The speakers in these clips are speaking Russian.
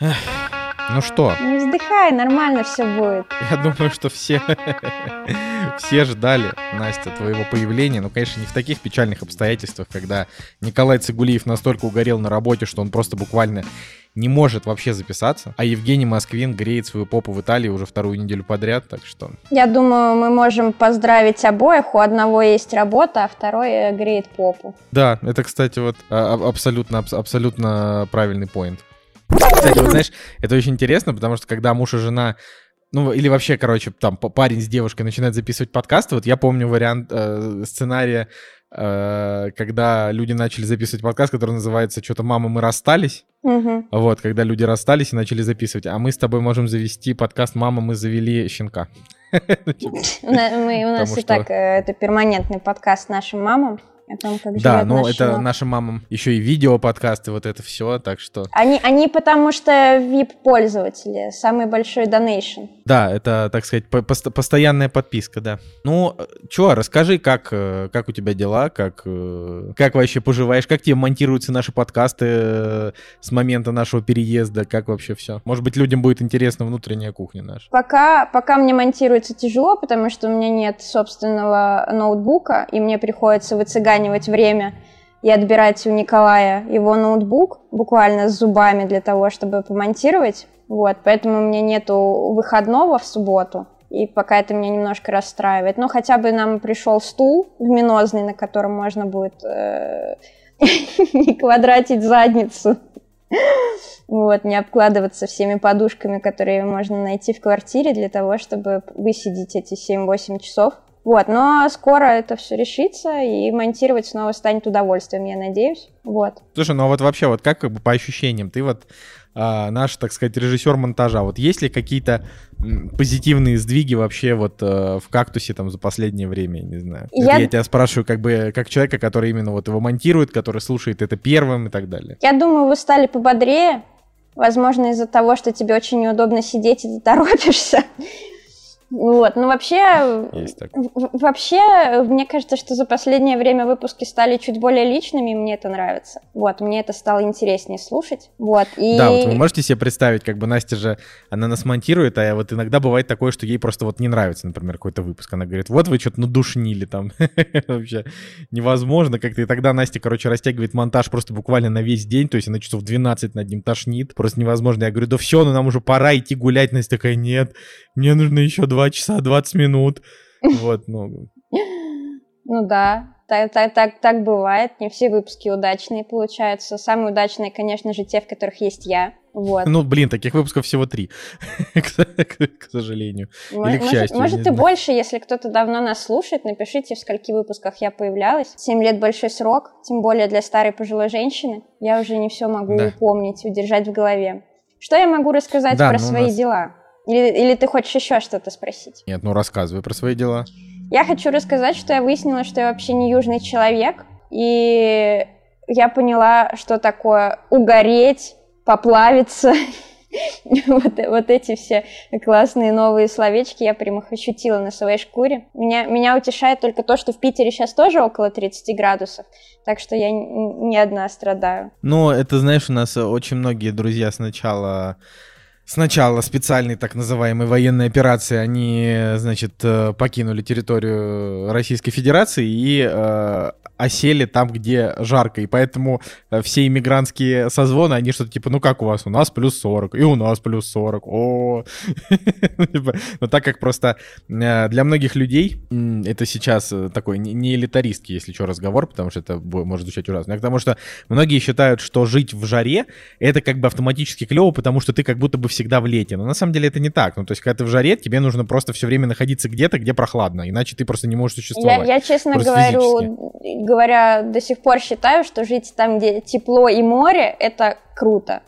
Ну что? Не вздыхай, нормально все будет. Я думаю, что все, все ждали, Настя, твоего появления. Ну, конечно, не в таких печальных обстоятельствах, когда Николай Цигулиев настолько угорел на работе, что он просто буквально не может вообще записаться, а Евгений Москвин греет свою попу в Италии уже вторую неделю подряд, так что... Я думаю, мы можем поздравить обоих. У одного есть работа, а второй э, греет попу. Да, это, кстати, вот а, абсолютно, абсолютно правильный поинт. Кстати, вот знаешь, это очень интересно, потому что когда муж и жена ну, или вообще, короче, там парень с девушкой начинает записывать подкасты. Вот я помню вариант э, сценария, э, когда люди начали записывать подкаст, который называется «Что-то мама, мы расстались». Угу. Вот, когда люди расстались и начали записывать. А мы с тобой можем завести подкаст «Мама, мы завели щенка». У нас и так э, это перманентный подкаст нашим мамам о том, как Да, ну это нашим мамам еще и видео подкасты, вот это все, так что... Они, они потому что VIP-пользователи, самый большой донейшн. Да, это, так сказать, по постоянная подписка, да. Ну, что, расскажи, как, э, как у тебя дела, как, э, как вообще поживаешь, как тебе монтируются наши подкасты э, с момента нашего переезда, как вообще все? Может быть, людям будет интересна внутренняя кухня наша? Пока, пока мне монтируется тяжело, потому что у меня нет собственного ноутбука, и мне приходится выцыганить выцыганивать время и отбирать у Николая его ноутбук буквально с зубами для того, чтобы помонтировать. Вот, поэтому у меня нету выходного в субботу, и пока это меня немножко расстраивает. Но хотя бы нам пришел стул люминозный, на котором можно будет э, не квадратить задницу. Вот, не обкладываться всеми подушками, которые можно найти в квартире для того, чтобы высидеть эти 7-8 часов. Вот, но скоро это все решится, и монтировать снова станет удовольствием, я надеюсь. Вот. Слушай, ну а вот вообще, вот как, как бы по ощущениям, ты вот а, наш, так сказать, режиссер монтажа, вот есть ли какие-то позитивные сдвиги вообще вот а, в кактусе там за последнее время, не знаю. Я... я тебя спрашиваю как бы как человека, который именно вот его монтирует, который слушает это первым и так далее. Я думаю, вы стали пободрее, возможно, из-за того, что тебе очень неудобно сидеть и ты торопишься. Вот, ну вообще, вообще, мне кажется, что за последнее время выпуски стали чуть более личными, и мне это нравится. Вот, мне это стало интереснее слушать. Вот, и... Да, вот вы можете себе представить, как бы Настя же, она нас монтирует, а вот иногда бывает такое, что ей просто вот не нравится, например, какой-то выпуск. Она говорит, вот вы что-то надушнили там. Вообще невозможно как-то. И тогда Настя, короче, растягивает монтаж просто буквально на весь день, то есть она часов 12 над ним тошнит. Просто невозможно. Я говорю, да все, ну нам уже пора идти гулять. Настя такая, нет, мне нужно еще два 2 часа 20 минут. Вот, ну. Ну да, так, так, так, так бывает. Не все выпуски удачные получаются. Самые удачные, конечно же, те, в которых есть я. Вот. Ну, блин, таких выпусков всего три, к сожалению. Или к счастью. Может, и больше, если кто-то давно нас слушает, напишите, в скольки выпусках я появлялась. Семь лет большой срок, тем более для старой пожилой женщины. Я уже не все могу помнить, удержать в голове. Что я могу рассказать про ну, свои дела? Или, или ты хочешь еще что-то спросить? Нет, ну рассказывай про свои дела. Я хочу рассказать, что я выяснила, что я вообще не южный человек, и я поняла, что такое угореть, поплавиться. вот, вот эти все классные новые словечки я прям их ощутила на своей шкуре. Меня, меня утешает только то, что в Питере сейчас тоже около 30 градусов, так что я не одна страдаю. Ну, это, знаешь, у нас очень многие друзья сначала Сначала специальной так называемой военной операции они, значит, э, покинули территорию Российской Федерации и э, осели там, где жарко. И поэтому э, все иммигрантские созвоны, они что-то типа, ну как у вас? У нас плюс 40, и у нас плюс 40. О, типа, Но так как просто э, для многих людей это сейчас э, такой не элитаристский, если что, разговор, потому что это может звучать ужасно. Потому что многие считают, что жить в жаре это как бы автоматически клево, потому что ты как будто бы всегда в лете. Но на самом деле это не так. Ну, то есть, когда ты в жаре, тебе нужно просто все время находиться где-то, где прохладно, иначе ты просто не можешь существовать. Я, я честно говорю, говоря, до сих пор считаю, что жить там, где тепло и море, это круто.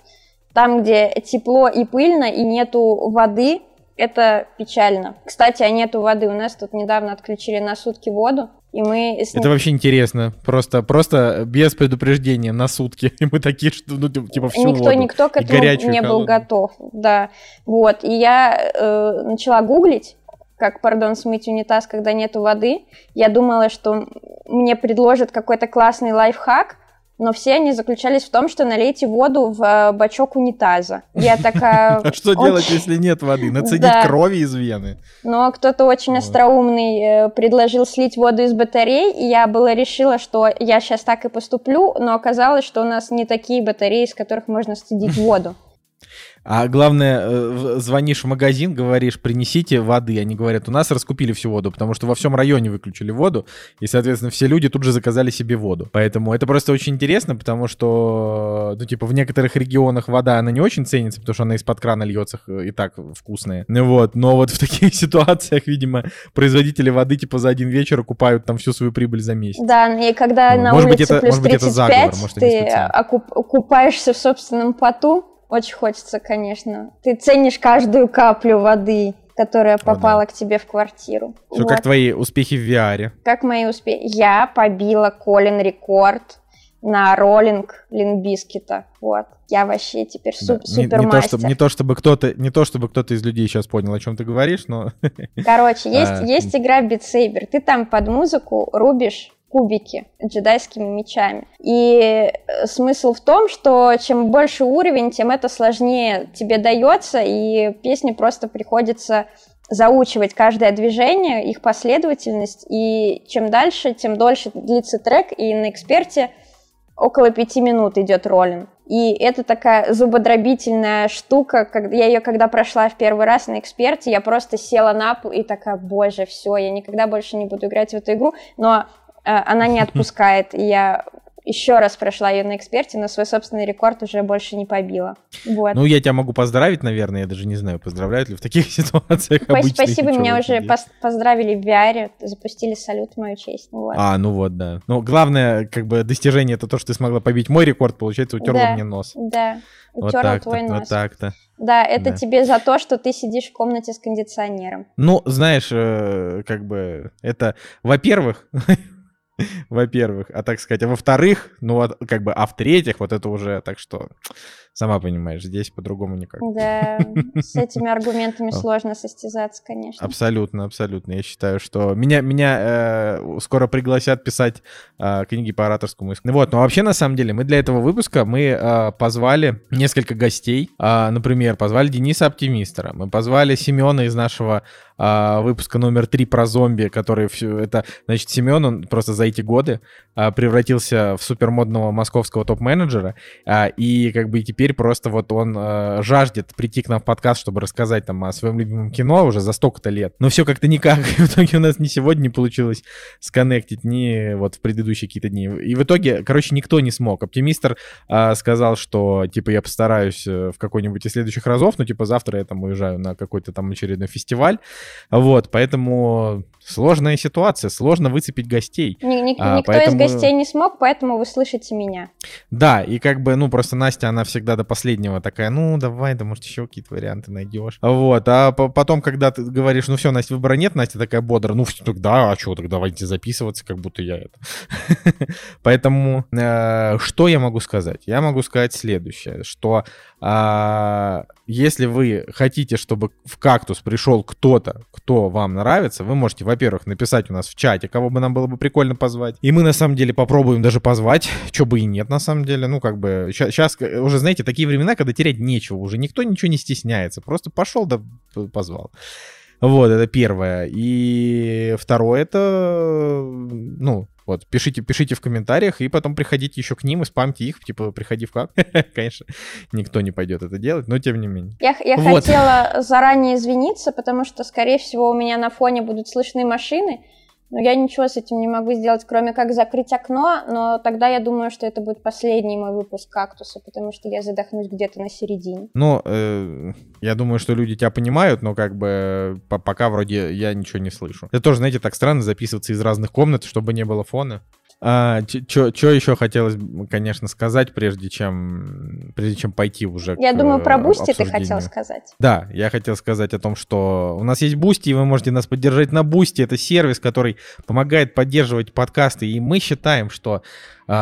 Там, где тепло и пыльно, и нету воды, это печально. Кстати, а нету воды. У нас тут недавно отключили на сутки воду. И мы... Это вообще интересно. Просто, просто без предупреждения на сутки. И мы такие, что, ну, типа, всю Никто, воду. никто к этому не был готов. Да. Вот. И я э, начала гуглить, как, пардон, смыть унитаз, когда нету воды. Я думала, что мне предложат какой-то классный лайфхак, но все они заключались в том, что налейте воду в э, бачок унитаза. Я такая... А что делать, если нет воды? Нацедить крови из вены? Но кто-то очень остроумный э, предложил слить воду из батарей, и я была решила, что я сейчас так и поступлю, но оказалось, что у нас не такие батареи, из которых можно студить воду. А главное, э, звонишь в магазин, говоришь, принесите воды. Они говорят, у нас раскупили всю воду, потому что во всем районе выключили воду, и, соответственно, все люди тут же заказали себе воду. Поэтому это просто очень интересно, потому что, ну, типа, в некоторых регионах вода, она не очень ценится, потому что она из-под крана льется и так вкусная. Ну вот, но вот в таких ситуациях, видимо, производители воды, типа, за один вечер купают там всю свою прибыль за месяц. Да, и когда ну, на может улице быть, это, плюс может 35, быть, это заговор, может, ты окупаешься в собственном поту, очень хочется, конечно. Ты ценишь каждую каплю воды, которая попала О, да. к тебе в квартиру. Что, вот. как твои успехи в VR? Как мои успехи? Я побила Колин рекорд на роллинг Линбискита. Вот. Я вообще теперь суп, да. супер не, не, то, чтобы, не то чтобы кто-то, не то чтобы кто-то из людей сейчас понял, о чем ты говоришь, но. Короче, есть а, есть игра Beat Saber. Ты там под музыку рубишь кубики джедайскими мечами. И э, смысл в том, что чем больше уровень, тем это сложнее тебе дается, и песне просто приходится заучивать каждое движение, их последовательность, и чем дальше, тем дольше длится трек, и на эксперте около пяти минут идет роллинг. И это такая зубодробительная штука. Когда я ее когда прошла в первый раз на эксперте, я просто села на пол и такая, боже, все, я никогда больше не буду играть в эту игру. Но она не отпускает. И я еще раз прошла ее на эксперте, но свой собственный рекорд уже больше не побила. Вот. Ну, я тебя могу поздравить, наверное, я даже не знаю, поздравляют ли в таких ситуациях Спасибо, спасибо меня уже пос- поздравили в VR, запустили салют в мою честь. Вот. А, ну вот, да. Ну, главное, как бы, достижение это то, что ты смогла побить мой рекорд, получается, утерла да, мне нос. Да, утерла вот твой нос. Вот так-то. Да, это да. тебе за то, что ты сидишь в комнате с кондиционером. Ну, знаешь, э, как бы, это, во-первых, во-первых, а так сказать, а во-вторых, ну вот как бы, а в-третьих, вот это уже, так что, сама понимаешь, здесь по-другому никак. Да, с этими аргументами сложно состязаться, конечно. Абсолютно, абсолютно. Я считаю, что меня, меня э, скоро пригласят писать э, книги по ораторскому искусству. Вот, но вообще, на самом деле, мы для этого выпуска, мы э, позвали несколько гостей, э, например, позвали Дениса Оптимистера, мы позвали Семена из нашего а, выпуска номер три про зомби, который все это, значит, Семен, он просто за эти годы а, превратился в супермодного московского топ-менеджера, а, и как бы теперь просто вот он а, жаждет прийти к нам в подкаст, чтобы рассказать там о своем любимом кино уже за столько-то лет. Но все как-то никак, в итоге у нас ни сегодня не получилось сконнектить, ни вот в предыдущие какие-то дни. И в итоге, короче, никто не смог. Оптимистр а, сказал, что, типа, я постараюсь э, в какой-нибудь из следующих разов, но, типа, завтра я там уезжаю на какой-то там очередной фестиваль, вот, поэтому сложная ситуация, сложно выцепить гостей. Ни, ни, а, никто поэтому... из гостей не смог, поэтому вы слышите меня. Да, и как бы, ну, просто Настя, она всегда до последнего такая, ну, давай, да, может, еще какие-то варианты найдешь. Вот, а потом, когда ты говоришь, ну, все, Настя, выбора нет, Настя такая бодра, ну, тогда, а что, тогда давайте записываться, как будто я это. Поэтому, э, что я могу сказать? Я могу сказать следующее, что а, если вы хотите, чтобы в кактус пришел кто-то, кто вам нравится, вы можете, во-первых, написать у нас в чате, кого бы нам было бы прикольно позвать. И мы на самом деле попробуем даже позвать, что бы и нет на самом деле. Ну, как бы, сейчас уже, знаете, такие времена, когда терять нечего, уже никто ничего не стесняется. Просто пошел да позвал. Вот, это первое. И второе, это, ну, вот, пишите, пишите в комментариях, и потом приходите еще к ним и спамьте их, типа, приходи в как. Конечно, никто не пойдет это делать, но тем не менее. Я, я вот. хотела заранее извиниться, потому что, скорее всего, у меня на фоне будут слышны машины, но я ничего с этим не могу сделать, кроме как закрыть окно, но тогда я думаю, что это будет последний мой выпуск «Кактуса», потому что я задохнусь где-то на середине. Ну, э, я думаю, что люди тебя понимают, но как бы пока вроде я ничего не слышу. Это тоже, знаете, так странно записываться из разных комнат, чтобы не было фона. А, что еще хотелось, конечно, сказать, прежде чем, прежде чем пойти уже Я к думаю, про Boosty ты хотел сказать. Да, я хотел сказать о том, что у нас есть Boosty, и вы можете нас поддержать на Boosty. Это сервис, который помогает поддерживать подкасты, и мы считаем, что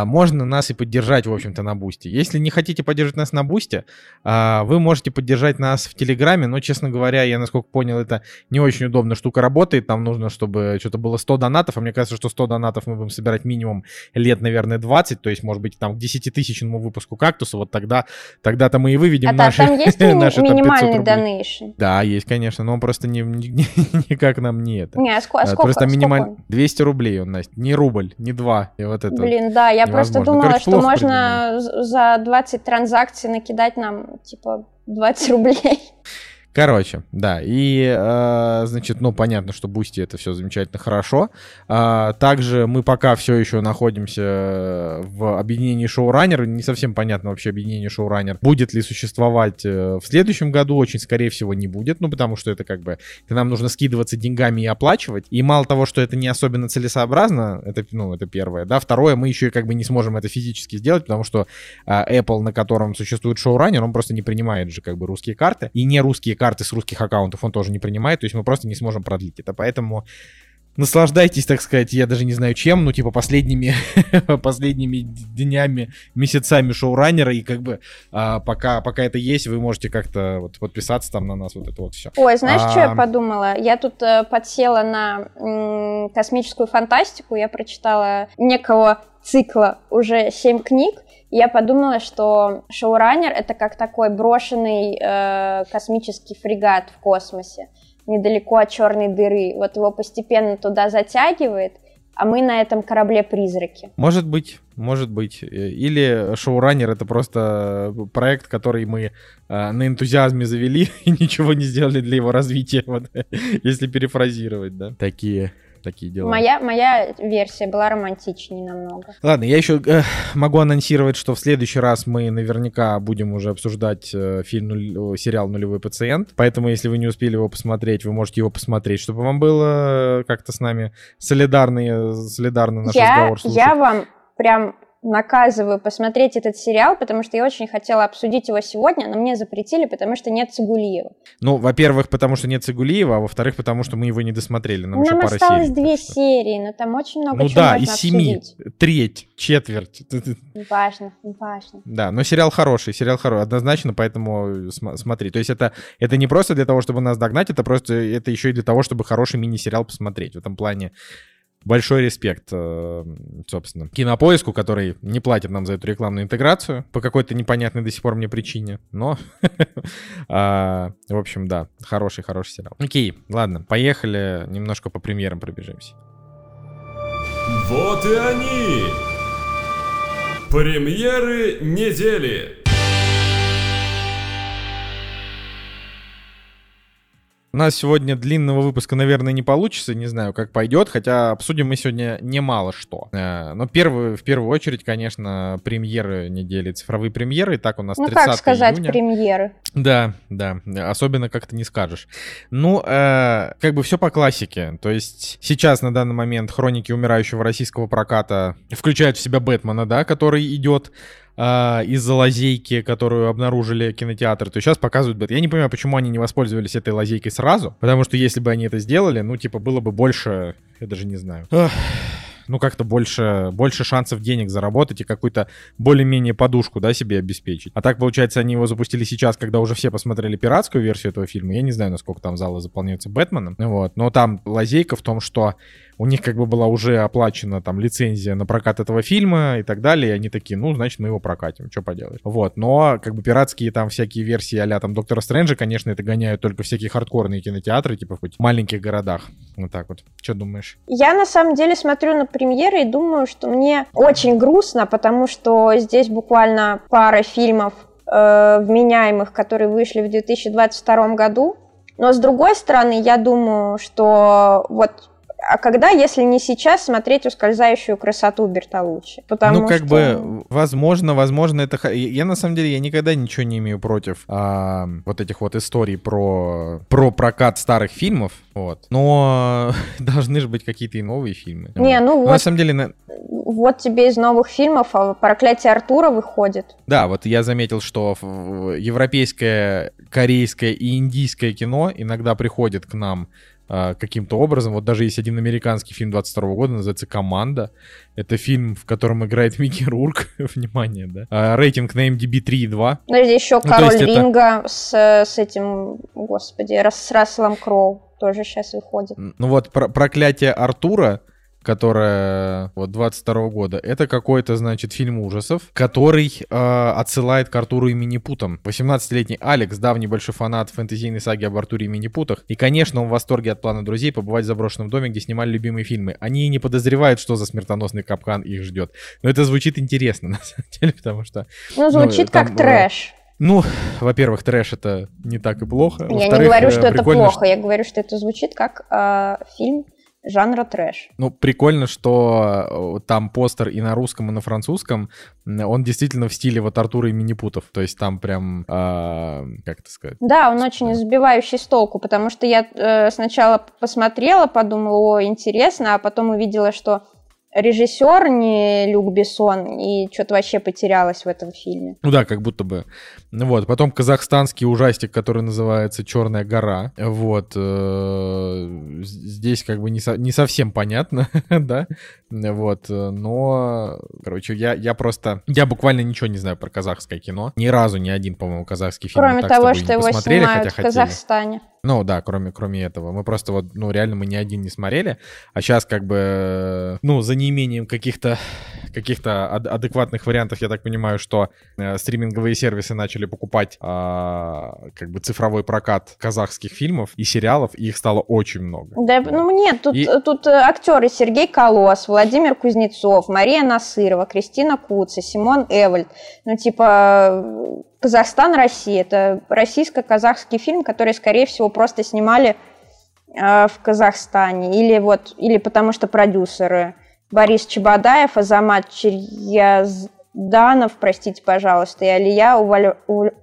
можно нас и поддержать, в общем-то, на Бусте. Если не хотите поддержать нас на Бусте, а, вы можете поддержать нас в Телеграме, но, честно говоря, я, насколько понял, это не очень удобно штука работает. Там нужно, чтобы что-то было 100 донатов, а мне кажется, что 100 донатов мы будем собирать минимум лет, наверное, 20, то есть, может быть, там к 10-тысячному выпуску «Кактуса», вот тогда, тогда-то мы и выведем а наши, там есть наши минимальный donation? Да, есть, конечно, но он просто не, не, никак нам не это. Не, а сколько? А, просто минималь... 200 рублей он, Настя, не рубль, не два, и вот это Блин, да, я просто думала, Короче, что можно за 20 транзакций накидать нам, типа, 20 рублей. Короче, да, и, э, значит, ну, понятно, что Boosty это все замечательно хорошо. А, также мы пока все еще находимся в объединении шоураннер. Не совсем понятно вообще объединение шоураннер. Будет ли существовать э, в следующем году? Очень, скорее всего, не будет, ну, потому что это как бы, это нам нужно скидываться деньгами и оплачивать. И мало того, что это не особенно целесообразно, это, ну, это первое, да. Второе, мы еще и как бы не сможем это физически сделать, потому что э, Apple, на котором существует шоураннер, он просто не принимает же как бы русские карты. И не русские карты с русских аккаунтов он тоже не принимает, то есть мы просто не сможем продлить это. Поэтому наслаждайтесь, так сказать, я даже не знаю чем, ну, типа, последними, последними днями, месяцами шоураннера, и как бы а, пока, пока это есть, вы можете как-то вот подписаться там на нас, вот это вот все. Ой, знаешь, а... что я подумала? Я тут э, подсела на м- космическую фантастику, я прочитала некого цикла уже семь книг, я подумала, что шоураннер это как такой брошенный э, космический фрегат в космосе, недалеко от черной дыры. Вот его постепенно туда затягивает, а мы на этом корабле призраки. Может быть, может быть. Или шоураннер это просто проект, который мы э, на энтузиазме завели и ничего не сделали для его развития, вот, если перефразировать, да. Такие такие дела. Моя, моя версия была романтичнее намного. Ладно, я еще э, могу анонсировать, что в следующий раз мы наверняка будем уже обсуждать э, фильм, сериал «Нулевой пациент», поэтому если вы не успели его посмотреть, вы можете его посмотреть, чтобы вам было как-то с нами солидарный, солидарно наш я, разговор слушать. Я вам прям наказываю посмотреть этот сериал, потому что я очень хотела обсудить его сегодня, но мне запретили, потому что нет Цигулиева. Ну, во-первых, потому что нет Цигулиева, а во-вторых, потому что мы его не досмотрели. Нам, нам осталось серий, две серии, но там очень много ну, чего да, можно из семи, обсудить. треть, четверть. Важно, важно. Да, но сериал хороший, сериал хороший, однозначно, поэтому см- смотри. То есть это, это не просто для того, чтобы нас догнать, это просто, это еще и для того, чтобы хороший мини-сериал посмотреть. В этом плане Большой респект, э, собственно, Кинопоиску, который не платит нам за эту рекламную интеграцию по какой-то непонятной до сих пор мне причине, но, а, в общем, да, хороший-хороший сериал. Окей, ладно, поехали, немножко по премьерам пробежимся. Вот и они! Премьеры недели! У нас сегодня длинного выпуска, наверное, не получится, не знаю, как пойдет, хотя обсудим мы сегодня немало что. Э, но первый, в первую очередь, конечно, премьеры недели, цифровые премьеры. И так у нас ну, 30 как сказать июня. премьеры? Да, да, особенно как-то не скажешь. Ну, э, как бы все по классике. То есть сейчас на данный момент хроники умирающего российского проката включают в себя Бэтмена, да, который идет э, из-за лазейки, которую обнаружили кинотеатры, то сейчас показывают бета. Я не понимаю, почему они не воспользовались этой лазейкой сразу, потому что если бы они это сделали, ну, типа, было бы больше, я даже не знаю. Ах ну, как-то больше, больше шансов денег заработать и какую-то более-менее подушку, да, себе обеспечить. А так, получается, они его запустили сейчас, когда уже все посмотрели пиратскую версию этого фильма. Я не знаю, насколько там залы заполняются Бэтменом. Вот. Но там лазейка в том, что у них как бы была уже оплачена там лицензия на прокат этого фильма и так далее, и они такие, ну, значит, мы его прокатим, что поделаешь. Вот, но как бы пиратские там всякие версии а там Доктора Стрэнджа, конечно, это гоняют только всякие хардкорные кинотеатры, типа в маленьких городах. Вот так вот. Что думаешь? Я на самом деле смотрю на премьеры и думаю, что мне очень грустно, потому что здесь буквально пара фильмов э, вменяемых, которые вышли в 2022 году. Но с другой стороны, я думаю, что вот а когда, если не сейчас, смотреть ускользающую красоту Бертолуччи? Потому ну, как что... бы, возможно, возможно, это... Я, на самом деле, я никогда ничего не имею против а, вот этих вот историй про, про прокат старых фильмов, вот. Но должны же быть какие-то и новые фильмы. Не, вот. ну вот... На самом деле... На... Вот тебе из новых фильмов а «Проклятие Артура» выходит. Да, вот я заметил, что европейское, корейское и индийское кино иногда приходит к нам каким-то образом. Вот даже есть один американский фильм 22 года, называется «Команда». Это фильм, в котором играет Микки Рурк. Внимание, да. А, рейтинг на MDB 3,2. Подожди, еще Ну, то Король это- Ринга с, с этим, господи, с Расселом Кроу тоже сейчас выходит. Ну вот про- «Проклятие Артура», которое вот 22 года, это какой-то, значит, фильм ужасов, который э, отсылает к Артуру и Минипутам. 18-летний Алекс, давний большой фанат фэнтезийной саги об Артуре и Минипутах. И, конечно, он в восторге от плана друзей побывать в заброшенном доме, где снимали любимые фильмы. Они не подозревают, что за смертоносный капкан их ждет. Но это звучит интересно, на самом деле, потому что... Ну, звучит там, как трэш. Ну, во-первых, трэш это не так и плохо. Я не говорю, э, что это плохо, я говорю, что это звучит как э, фильм жанра трэш. Ну, прикольно, что э, там постер и на русском, и на французском. Он действительно в стиле вот Артура и Минипутов. То есть там прям, а, как это сказать? Да, он очень сбивающий с толку, потому что я э, сначала посмотрела, подумала, о, интересно, а потом увидела, что режиссер не Люк Бессон, и что-то вообще потерялась в этом фильме. Ну да, как будто бы. Ну Вот. Потом казахстанский ужастик, который называется «Черная гора». Вот. э, Здесь как бы не, со- не совсем понятно, да? Вот. э, Но, короче, я, я просто... Я буквально ничего не знаю про казахское кино. Ни разу ни один, по-моему, казахский фильм Кроме так того, что его посмотрели, снимают хотя в хотели. Казахстане. Ну да, кроме, кроме этого. Мы просто вот, ну реально мы ни один не смотрели, а сейчас как бы, э, ну за неимением каких-то каких-то ад- адекватных вариантов, я так понимаю, что э, стриминговые сервисы начали покупать а, как бы цифровой прокат казахских фильмов и сериалов, и их стало очень много. Да, ну нет, тут, И- тут э, актеры Сергей Колос, Владимир Кузнецов, Мария Насырова, Кристина Куца, Симон Эвальд. Ну, типа, э, Казахстан, Россия. Это российско-казахский фильм, который, скорее всего, просто снимали э, в Казахстане. Или вот, или потому что продюсеры Борис Чебодаев, Азамат Черьязданов, простите, пожалуйста, и Алия Уваль-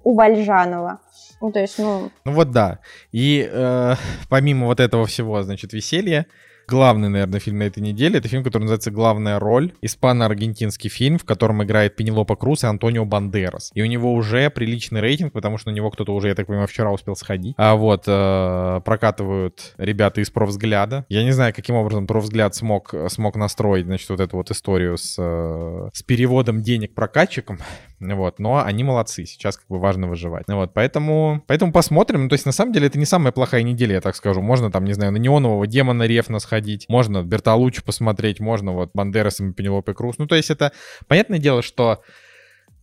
Увальжанова. Ну, то есть, ну, Ну вот да. И э, помимо вот этого всего, значит, веселья, главный, наверное, фильм на этой неделе, это фильм, который называется «Главная роль». Испано-аргентинский фильм, в котором играет Пенелопа Круз и Антонио Бандерас. И у него уже приличный рейтинг, потому что на него кто-то уже, я так понимаю, вчера успел сходить. А вот э, прокатывают ребята из «Профвзгляда». Я не знаю, каким образом «Профвзгляд» смог, смог настроить, значит, вот эту вот историю с, э, с переводом денег прокатчикам. Вот, но они молодцы, сейчас как бы важно выживать. Вот, поэтому, поэтому посмотрим. Ну, то есть, на самом деле, это не самая плохая неделя, я так скажу. Можно там, не знаю, на неонового демона Рефна сходить, можно Бертолуччи посмотреть, можно вот Бандерасом и Пенелопе Круз. Ну, то есть, это понятное дело, что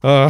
э,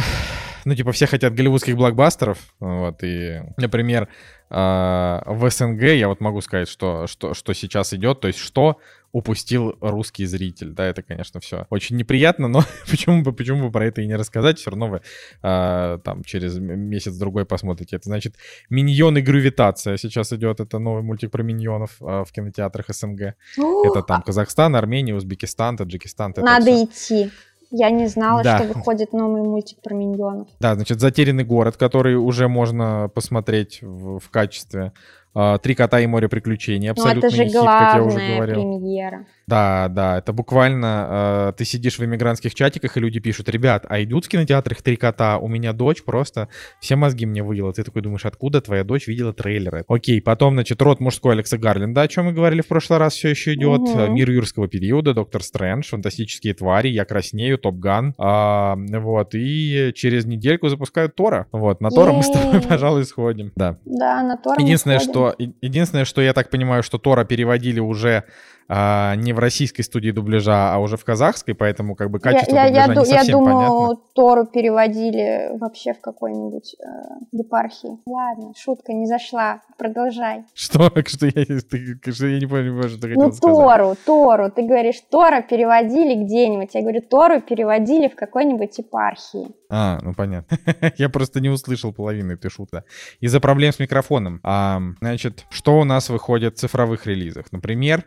ну, типа, все хотят голливудских блокбастеров, вот, и, например, в СНГ я вот могу сказать, что, что, что сейчас идет, то есть, что упустил русский зритель, да, это, конечно, все очень неприятно, но почему бы, почему бы про это и не рассказать, все равно вы э, там через месяц-другой посмотрите. Это значит «Миньоны. Гравитация» сейчас идет, это новый мультик про миньонов э, в кинотеатрах СНГ. Это там Казахстан, Армения, Узбекистан, Таджикистан. это Надо всё. идти. Я не знала, Да. что выходит новый мультик про миньонов. Да, значит, «Затерянный город», который уже можно посмотреть в, в качестве. А, «Три кота и море приключений». Ну, Абсолютно это же хит, как я уже говорил. премьера. Да, да, это буквально э, ты сидишь в иммигрантских чатиках, и люди пишут, ребят, а идут в кинотеатрах «Три кота»? У меня дочь просто все мозги мне выела. Ты такой думаешь, откуда твоя дочь видела трейлеры? Окей, потом, значит, «Род мужской» Алекса Гарлинда, о чем мы говорили в прошлый раз, все еще идет. Э, «Мир юрского периода», «Доктор Стрэндж», «Фантастические твари», «Я краснею», «Топ Ган». А, вот, и через недельку запускают Тора. Вот, на Тора мы с тобой, пожалуй, сходим. Да. Да, на Тор мы Единственное, сходим. Единственное, что я так понимаю, что Тора переводили уже а, не в российской студии дубляжа, а уже в казахской, поэтому как бы Я, качество я, я, дубляжа ду- не я совсем думаю, понятно. Тору переводили вообще в какой-нибудь э, епархии. Ладно, шутка не зашла. Продолжай. Что, что, я, ты- что я не понимаю, что ты хотел Ну, сказать. Тору, Тору. Ты говоришь, Тора переводили где-нибудь. Я говорю, Тору переводили в какой-нибудь епархии. А, ну понятно. Я просто не услышал половины этой шутки. Из-за проблем с микрофоном. А, значит, что у нас выходит в цифровых релизах? Например,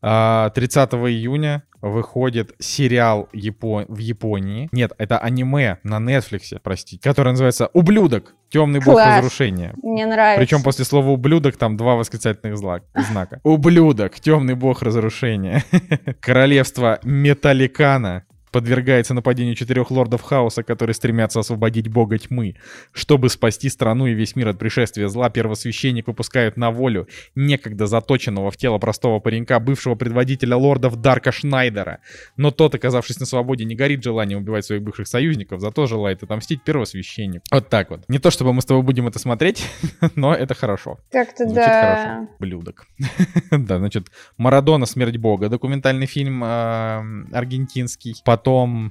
30 июня выходит сериал Япо- в Японии. Нет, это аниме на Netflix, простите, которое называется «Ублюдок. Темный бог Класс. разрушения». Мне нравится. Причем после слова ублюдок там два восклицательных зла- знака. Ублюдок, темный бог разрушения. Королевство Металликана. Подвергается нападению четырех лордов хаоса, которые стремятся освободить бога тьмы. Чтобы спасти страну и весь мир от пришествия зла, первосвященник выпускают на волю некогда заточенного в тело простого паренька, бывшего предводителя лордов Дарка Шнайдера. Но тот, оказавшись на свободе, не горит желанием убивать своих бывших союзников, зато желает отомстить первосвященнику. Вот так вот. Не то, чтобы мы с тобой будем это смотреть, но это хорошо. Как-то да. хорошо. Блюдок. да, значит, Марадона «Смерть Бога», документальный фильм э, аргентинский. Потом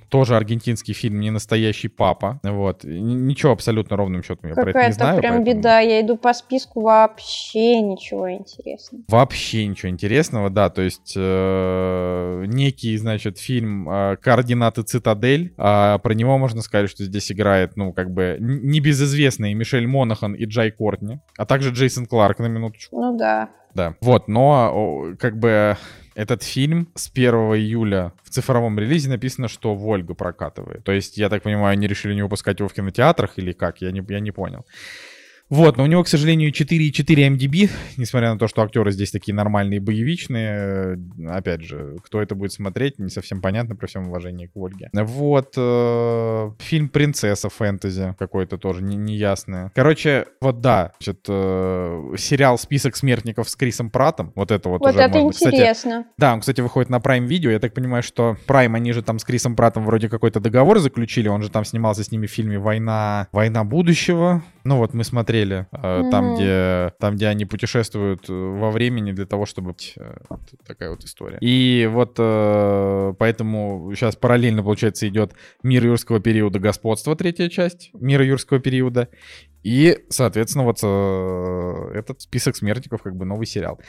тоже аргентинский фильм «Не настоящий папа». Вот. Ничего абсолютно ровным счетом я про это не Какая-то знаю. прям поэтому беда. Я иду по списку вообще ничего интересного. Вообще ничего интересного, да, то есть э, некий, значит, фильм э, «Координаты Цитадель», А про него можно сказать, что здесь играет, ну, как бы, небезызвестные Мишель Монахан и Джай Кортни, а также Джейсон Кларк, на минуточку. Ну да. Да. Вот, но как бы этот фильм с 1 июля в цифровом релизе написано, что Вольга прокатывает. То есть, я так понимаю, они решили не выпускать его в кинотеатрах или как? Я не, я не понял. Вот, но у него, к сожалению, 4,4 MDB, несмотря на то, что актеры здесь такие нормальные, боевичные. Э, Опять же, кто это будет смотреть, не совсем понятно, при всем уважении к Ольге. Вот, э, фильм «Принцесса» фэнтези какой-то тоже не- неясное. Короче, вот да, значит, э, сериал «Список смертников» с Крисом Пратом, вот это вот Вот уже это можно- Кстати, интересно. да, он, кстати, выходит на Prime Video. Я так понимаю, что Prime, они же там с Крисом Пратом вроде какой-то договор заключили. Он же там снимался с ними в фильме «Война, Война будущего». Ну вот мы смотрели э, там, Мгм. где, там, где они путешествуют э, во времени для того, чтобы... э, вот такая вот история. И вот э, поэтому сейчас параллельно, получается, идет «Мир юрского периода. Господство», третья часть «Мира юрского периода». И, соответственно, вот этот список смертников, как бы новый сериал.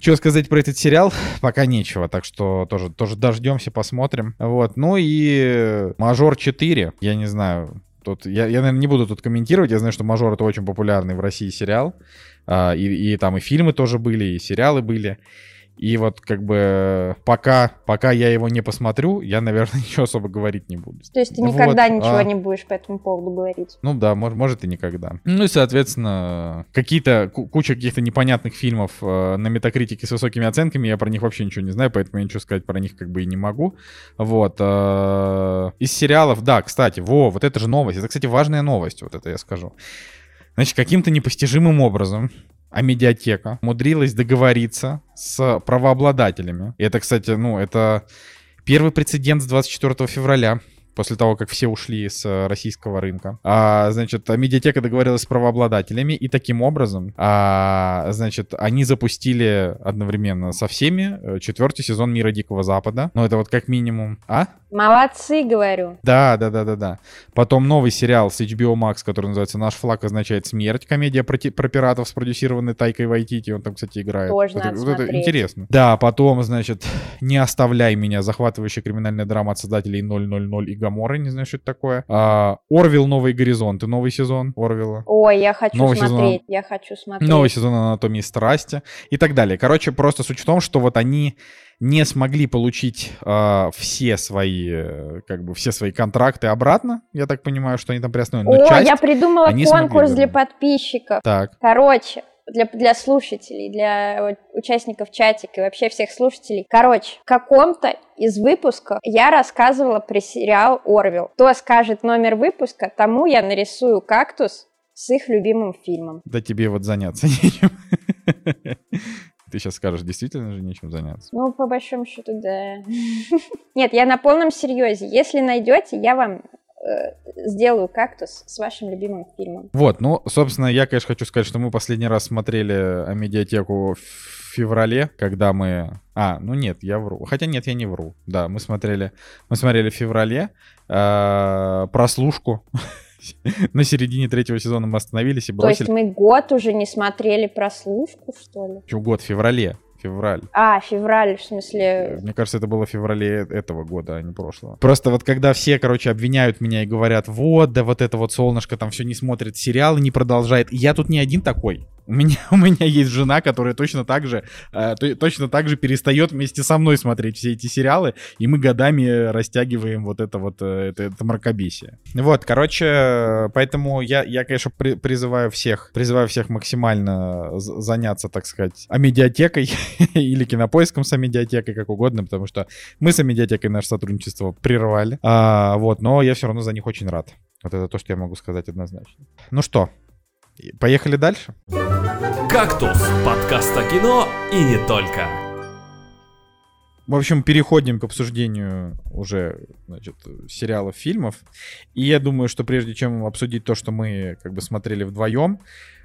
Что сказать про этот сериал? Пока нечего, так что тоже, тоже дождемся, посмотрим. Вот. Ну и Мажор 4, я не знаю. Тут, я, я, наверное, не буду тут комментировать. Я знаю, что Мажор это очень популярный в России сериал. А, и, и там и фильмы тоже были, и сериалы были. И вот как бы пока, пока я его не посмотрю, я, наверное, ничего особо говорить не буду. То есть ты Вот, никогда ничего а. не будешь по этому поводу говорить. Ну да, мож- может и никогда. Ну и, соответственно, какие-то, ку- куча каких-то непонятных фильмов э, на метакритике с высокими оценками, я про них вообще ничего не знаю, поэтому я ничего сказать про них как бы и не могу. Вот. э, Из сериалов, да, кстати, во, вот это же новость. Это, кстати, важная новость, вот это я скажу. Значит, каким-то непостижимым образом а медиатека умудрилась договориться с правообладателями. И это, кстати, ну, это первый прецедент с 24 февраля после того, как все ушли с э, российского рынка. А, значит, медиатека договорилась с правообладателями, и таким образом, а, значит, они запустили одновременно со всеми э, четвертый сезон Мира Дикого Запада. Ну, это вот как минимум. А? Молодцы, говорю. Да, да, да, да, да. Потом новый сериал с HBO Max, который называется «Наш флаг означает смерть». Комедия про, про пиратов, спродюсированный Тайкой Вайтити. Он там, кстати, играет. Тоже Вот надо это- вот это смотреть. интересно. Да, потом, значит, «Не оставляй меня». Захватывающая криминальная драма от создателей 000 и Гаморы. Не знаю, что это такое. А, «Орвилл. Новые горизонты». Новый сезон Орвилла. Ой, я хочу Новый сезон. смотреть. Я хочу смотреть. Новый сезон анатомии страсти и так далее. Короче, просто суть в том, что вот они не смогли получить э, все свои, э, как бы, все свои контракты обратно. Я так понимаю, что они там приостановлены. Но О, часть... я придумала они смогли конкурс для подписчиков. Так, Короче, для, для слушателей, для вот участников чатика и вообще всех слушателей. Короче, в каком-то из выпусков я рассказывала про сериал «Орвилл». Кто скажет номер выпуска, тому я нарисую кактус с их любимым фильмом. да тебе вот заняться нечем. Ты сейчас скажешь, действительно же нечем заняться. Ну, по большому счету, да. Нет, я на полном серьезе. Если найдете, я вам э, сделаю кактус с вашим любимым фильмом. Вот, ну, собственно, я, конечно, хочу сказать, что мы последний раз смотрели медиатеку в феврале, когда мы... А, ну нет, я вру. Хотя нет, я не вру. Да, мы смотрели, мы смотрели в феврале э, прослушку. На середине третьего сезона мы остановились и То есть бросили. мы год уже не смотрели прослушку, что ли? Чё, год, в феврале. Февраль. А, февраль, в смысле... Мне кажется, это было в феврале этого года, а не прошлого. Просто вот когда все, короче, обвиняют меня и говорят, вот, да вот это вот солнышко там все не смотрит сериалы, не продолжает. Я тут не один такой. У меня, у меня есть жена, которая точно так же, э, то- точно так же перестает вместе со мной смотреть все эти сериалы, и мы годами растягиваем вот это вот, э, это, это мракобесие. Вот, короче, э, поэтому я, я конечно, при- призываю всех, призываю всех максимально заняться, так сказать, амедиатекой или кинопоиском с амедиатекой, как угодно, потому что мы с амедиатекой наше сотрудничество прервали. А, вот, но я все равно за них очень рад. Вот это то, что я могу сказать однозначно. Ну что, поехали дальше? «Кактус» — подкаст о кино и не только. В общем, переходим к обсуждению уже, значит, сериалов, фильмов. И я думаю, что прежде чем обсудить то, что мы как бы смотрели вдвоем,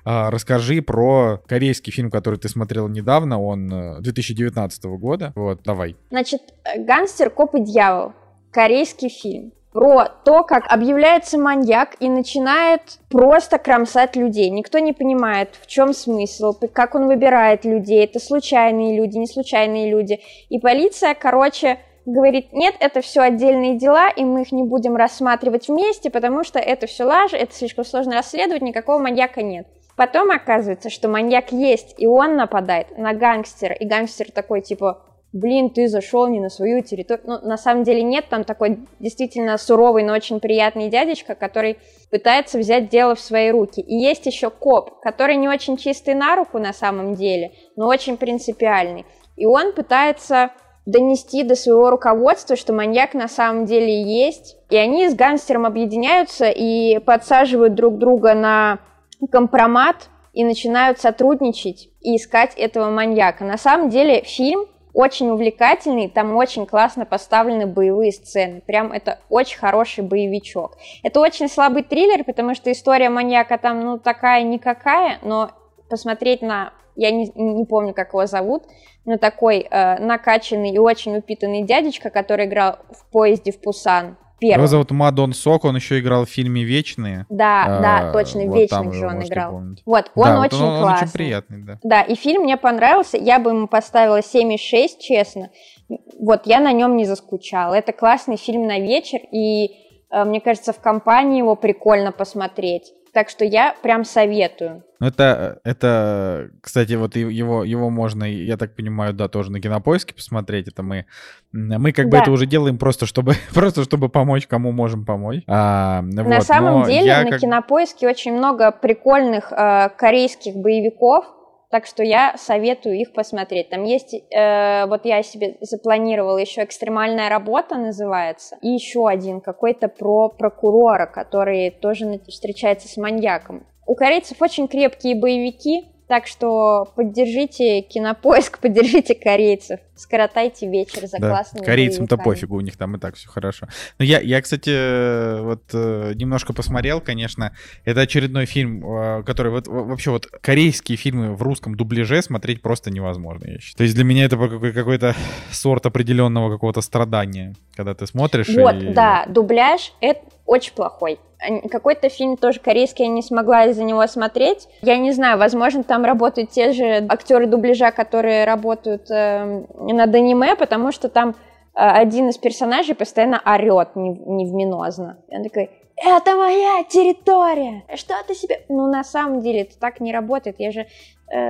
расскажи про корейский фильм, который ты смотрел недавно, он э, 2019 года. Вот, давай. Значит, э, «Гангстер, коп и дьявол». Корейский фильм. Про то, как объявляется маньяк и начинает просто кромсать людей. Никто не понимает, в чем смысл, как он выбирает людей. Это случайные люди, не случайные люди. И полиция, короче, говорит, нет, это все отдельные дела, и мы их не будем рассматривать вместе, потому что это все лажа, это слишком сложно расследовать, никакого маньяка нет. Потом оказывается, что маньяк есть, и он нападает на гангстера, и гангстер такой, типа, блин, ты зашел не на свою территорию. Ну, на самом деле нет, там такой действительно суровый, но очень приятный дядечка, который пытается взять дело в свои руки. И есть еще коп, который не очень чистый на руку на самом деле, но очень принципиальный. И он пытается донести до своего руководства, что маньяк на самом деле есть. И они с гангстером объединяются и подсаживают друг друга на компромат и начинают сотрудничать и искать этого маньяка. На самом деле фильм очень увлекательный, там очень классно поставлены боевые сцены. Прям это очень хороший боевичок. Это очень слабый триллер, потому что история маньяка там, ну, такая никакая, но посмотреть на... Я не, не помню, как его зовут, но такой э, накачанный и очень упитанный дядечка, который играл в поезде в Пусан. Первый. Его зовут Мадон Сок, он еще играл в фильме «Вечные». Да, А, да, точно, вот вечных же он играл. помнить. Вот, он Да, очень он, он классный. очень приятный, да. Да, и фильм мне понравился, я бы ему поставила 7,6, честно. Вот, я на нем не заскучала. Это классный фильм на вечер, и э, мне кажется, в компании его прикольно посмотреть. Так что я прям советую. Ну, это, это, кстати, вот его, его можно, я так понимаю, да, тоже на кинопоиске посмотреть. Это мы, мы как бы Да. это уже делаем просто чтобы, просто чтобы помочь, кому можем помочь. А, На вот, самом деле на как- кинопоиске очень много прикольных э, корейских боевиков, так что я советую их посмотреть. Там есть, э, вот я себе запланировала еще экстремальная работа называется, и еще один какой-то про прокурора, который тоже встречается с маньяком. У корейцев очень крепкие боевики, так что поддержите кинопоиск, поддержите корейцев, скоротайте вечер за Да, классными корейцам-то пофигу, у них там и так все хорошо. Но я, я, кстати, э, вот э, немножко посмотрел, конечно. Это очередной фильм, э, который вот вообще вот корейские фильмы в русском дубляже смотреть просто невозможно, я считаю. То есть для меня это какой- какой-то сорт определенного какого-то страдания, когда ты смотришь Вот, и... да, дубляж это очень плохой. Какой-то фильм тоже корейский, я не смогла из-за него смотреть. Я не знаю, возможно, там работают те же актеры дубляжа, которые работают эм, над аниме, потому что там э, один из персонажей постоянно орет нев- невменозно. И он такой, это моя территория! Что ты себе... Ну, на самом деле, это так не работает. Я же э,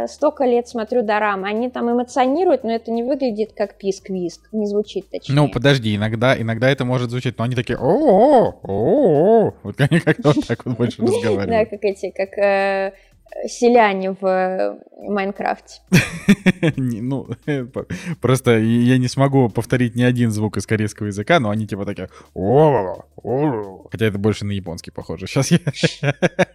столько лет смотрю дорамы. Они там эмоционируют, но это не выглядит как писк-виск. Не звучит точнее. Ну, подожди, иногда, иногда это может звучать, но они такие о о Вот они как-то вот так вот больше Да, разговаривают. как эти, как э, селяне в э, Майнкрафте. Ну, по- просто я не смогу повторить ни один звук из корейского языка, но они типа такие. Хотя это больше на японский похоже. Сейчас я...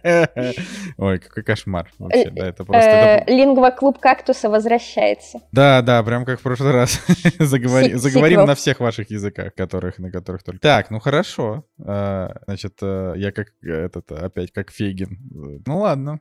Ой, какой кошмар вообще. Да, это просто... Э, Лингва-клуб кактуса возвращается. Да, да, прям как в прошлый раз. Заговорим на всех ваших языках, которых, на которых только. Так, ну хорошо. А, Значит, э, я как э, этот, опять как Фейгин. Ну ладно.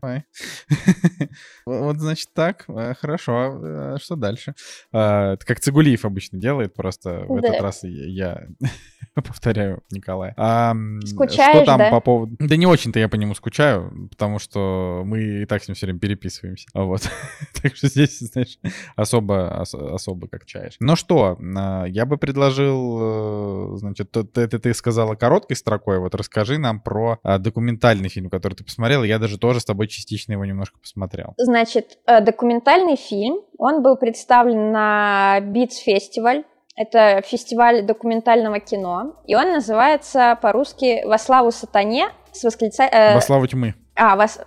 Вот, значит, так. э, Хорошо. А Что дальше? А, Это как Цигулиев обычно делает, просто в Да. этот раз я... повторяю, Николай. А, Скучаешь, что там да? по поводу... Да не очень-то я по нему скучаю, потому что мы и так с ним все время переписываемся. Вот. Так что здесь, знаешь, особо, ос- особо как чаешь. Ну что, а, я бы предложил, э, значит, т- т- это ты сказала короткой строкой, вот расскажи нам про а, документальный фильм, который ты посмотрел. Я даже тоже с тобой частично его немножко посмотрел. Значит, э, документальный фильм, он был представлен на Festival. Это фестиваль документального кино. И он называется по-русски «Во славу сатане» с восклицанием... Во славу тьмы. А, вас...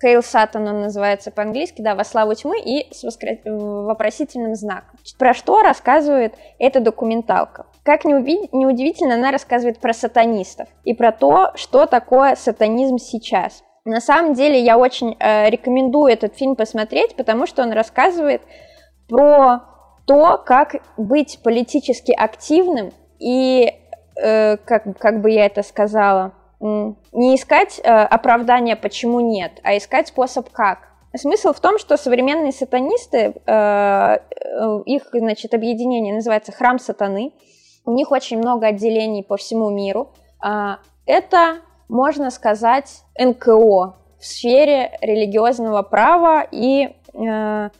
Кейл Сатан он называется по-английски, да, «Во славу тьмы» и с воскра- вопросительным знаком. Про что рассказывает эта документалка? Как неуви- неудивительно, она рассказывает про сатанистов и про то, что такое сатанизм сейчас. На самом деле я очень э, рекомендую этот фильм посмотреть, потому что он рассказывает про то, как быть политически активным и, э, как, как бы я это сказала, не искать э, оправдания, почему нет, а искать способ как. Смысл в том, что современные сатанисты, э, э, их, значит, объединение называется «Храм сатаны», у них очень много отделений по всему миру. А, Это, можно сказать, НКО в сфере религиозного права и, э,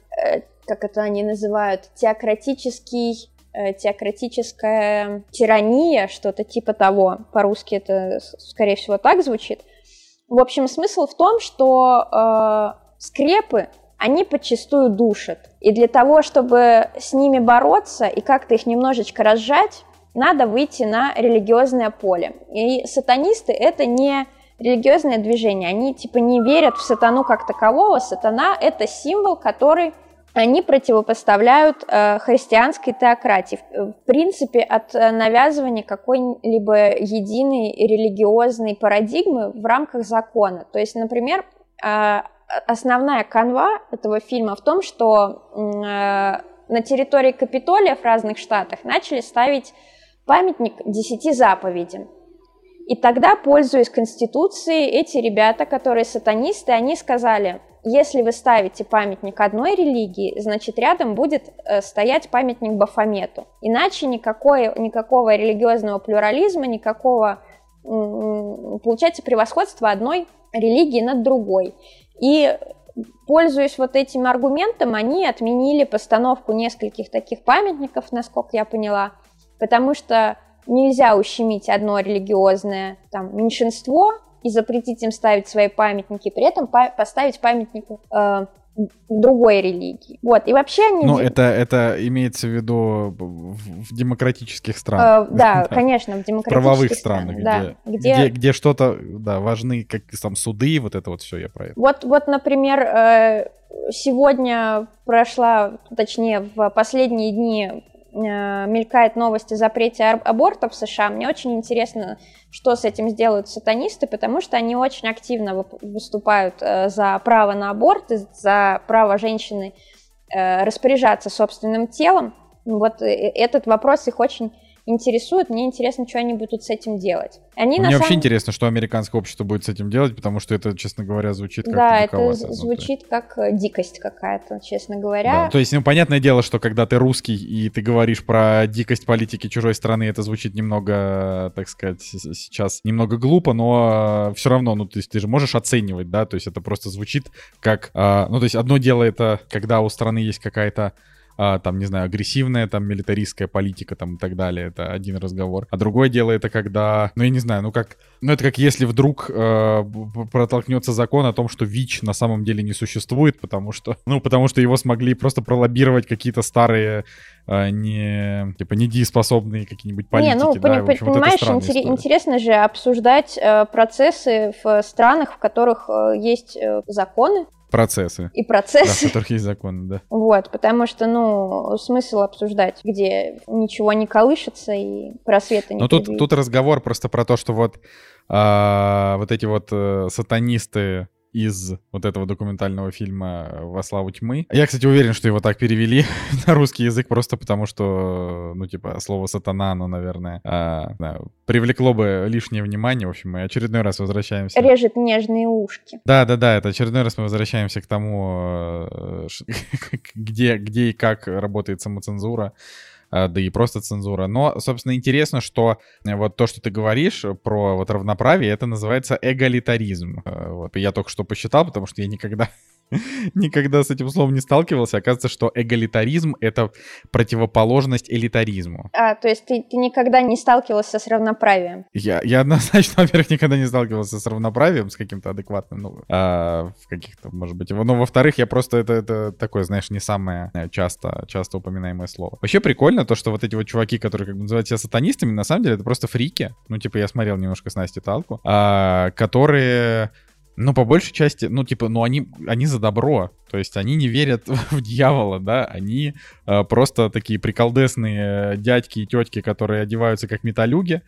как это они называют, теократический э, теократическая тирания, что-то типа того. По-русски это, скорее всего, так звучит. В общем, смысл в том, что э, скрепы, они подчастую душат. И для того, чтобы с ними бороться и как-то их немножечко разжать, надо выйти на религиозное поле. И сатанисты — это не религиозное движение, они типа не верят в сатану как такового. Сатана — это символ, который они противопоставляют э, христианской теократии. В, принципе, от э, навязывания какой-либо единой религиозной парадигмы в рамках закона. То есть, например, э, основная канва этого фильма в том, что э, на территории Капитолия в разных штатах начали ставить памятник десяти заповедям. И тогда, пользуясь Конституцией, эти ребята, которые сатанисты, они сказали, если вы ставите памятник одной религии, значит рядом будет э, стоять памятник Бафомету. Иначе никакой, никакого религиозного плюрализма, никакого, получается, превосходства одной религии над другой. И пользуясь вот этим аргументом, они отменили постановку нескольких таких памятников, насколько я поняла, потому что нельзя ущемить одно религиозное там, меньшинство и запретить им ставить свои памятники, при этом па- поставить памятник э, другой религии. Вот, и вообще они... Ну, это, это имеется в виду в, демократических странах. э, да, конечно, в демократических правовых странах, да, где, где, где, где что-то, да, важны, как там суды, вот это вот все, я про это. Вот, вот, например, э, сегодня прошла, точнее, в последние дни э, мелькает новость о запрете абортов в США. Мне очень интересно, что с этим сделают сатанисты, потому что они очень активно выступают э, за право на аборт, за право женщины э, распоряжаться собственным телом. Вот э, этот вопрос их очень интересует. Мне интересно, что они будут с этим делать. Они Мне вообще самом- интересно, что американское общество будет с этим делать, потому что это, честно говоря, звучит как Да, это Ну, звучит как э, дикость какая-то, честно Да, говоря. то есть, ну, понятное дело, что когда ты русский и ты говоришь про дикость политики чужой страны, это звучит немного, так сказать, сейчас немного глупо, но все равно, ну, то есть ты же можешь оценивать, да, то есть это просто звучит как, а, ну, то есть одно дело это, когда у страны есть какая-то а, там, не знаю, агрессивная, там, милитаристская политика, там, и так далее, это один разговор. А другое дело это когда, ну, я не знаю, ну, как, ну, это как если вдруг э, протолкнется закон о том, что ВИЧ на самом деле не существует, потому что, ну, потому что его смогли просто пролоббировать какие-то старые, э, не, типа, недееспособные какие-нибудь политики, Не, ну, да, пони- общем, вот понимаешь, интере- история. интересно же обсуждать э, процессы в странах, в которых э, есть э, законы Процессы, и да, в процессы. которых есть законы, да. Вот, потому что, ну, смысл обсуждать, где ничего не колышется и просвета не Но тут, тут разговор просто про то, что вот, а, вот эти вот э, сатанисты из вот этого документального фильма «Во славу тьмы». Я, кстати, уверен, что его так перевели на русский язык просто потому, что, ну, типа, слово «сатана», оно, наверное, а, да, привлекло бы лишнее внимание. В общем, мы очередной раз возвращаемся... Режет нежные ушки. Да, да, да, это очередной раз мы возвращаемся к тому, э, где, где и как работает самоцензура да и просто цензура. Но, собственно, интересно, что вот то, что ты говоришь про вот равноправие, это называется эгалитаризм. Вот, я только что посчитал, потому что я никогда никогда с этим словом не сталкивался. Оказывается, что эгалитаризм — это противоположность элитаризму. А, то есть ты, ты никогда не сталкивался с равноправием? Я, я однозначно, во-первых, никогда не сталкивался с равноправием, с каким-то адекватным, ну, а, в каких-то, может быть, его. Но, во-вторых, я просто, это, это такое, знаешь, не самое э, часто, часто упоминаемое слово. Вообще прикольно то, что вот эти вот чуваки, которые как бы называют себя сатанистами, на самом деле это просто фрики. Ну, типа, я смотрел немножко с Настей Талку, а, которые ну, по большей части, ну, типа, ну, они, они за добро. То есть они не верят в дьявола, да, они э, просто такие приколдесные дядьки и тетки, которые одеваются как металюги,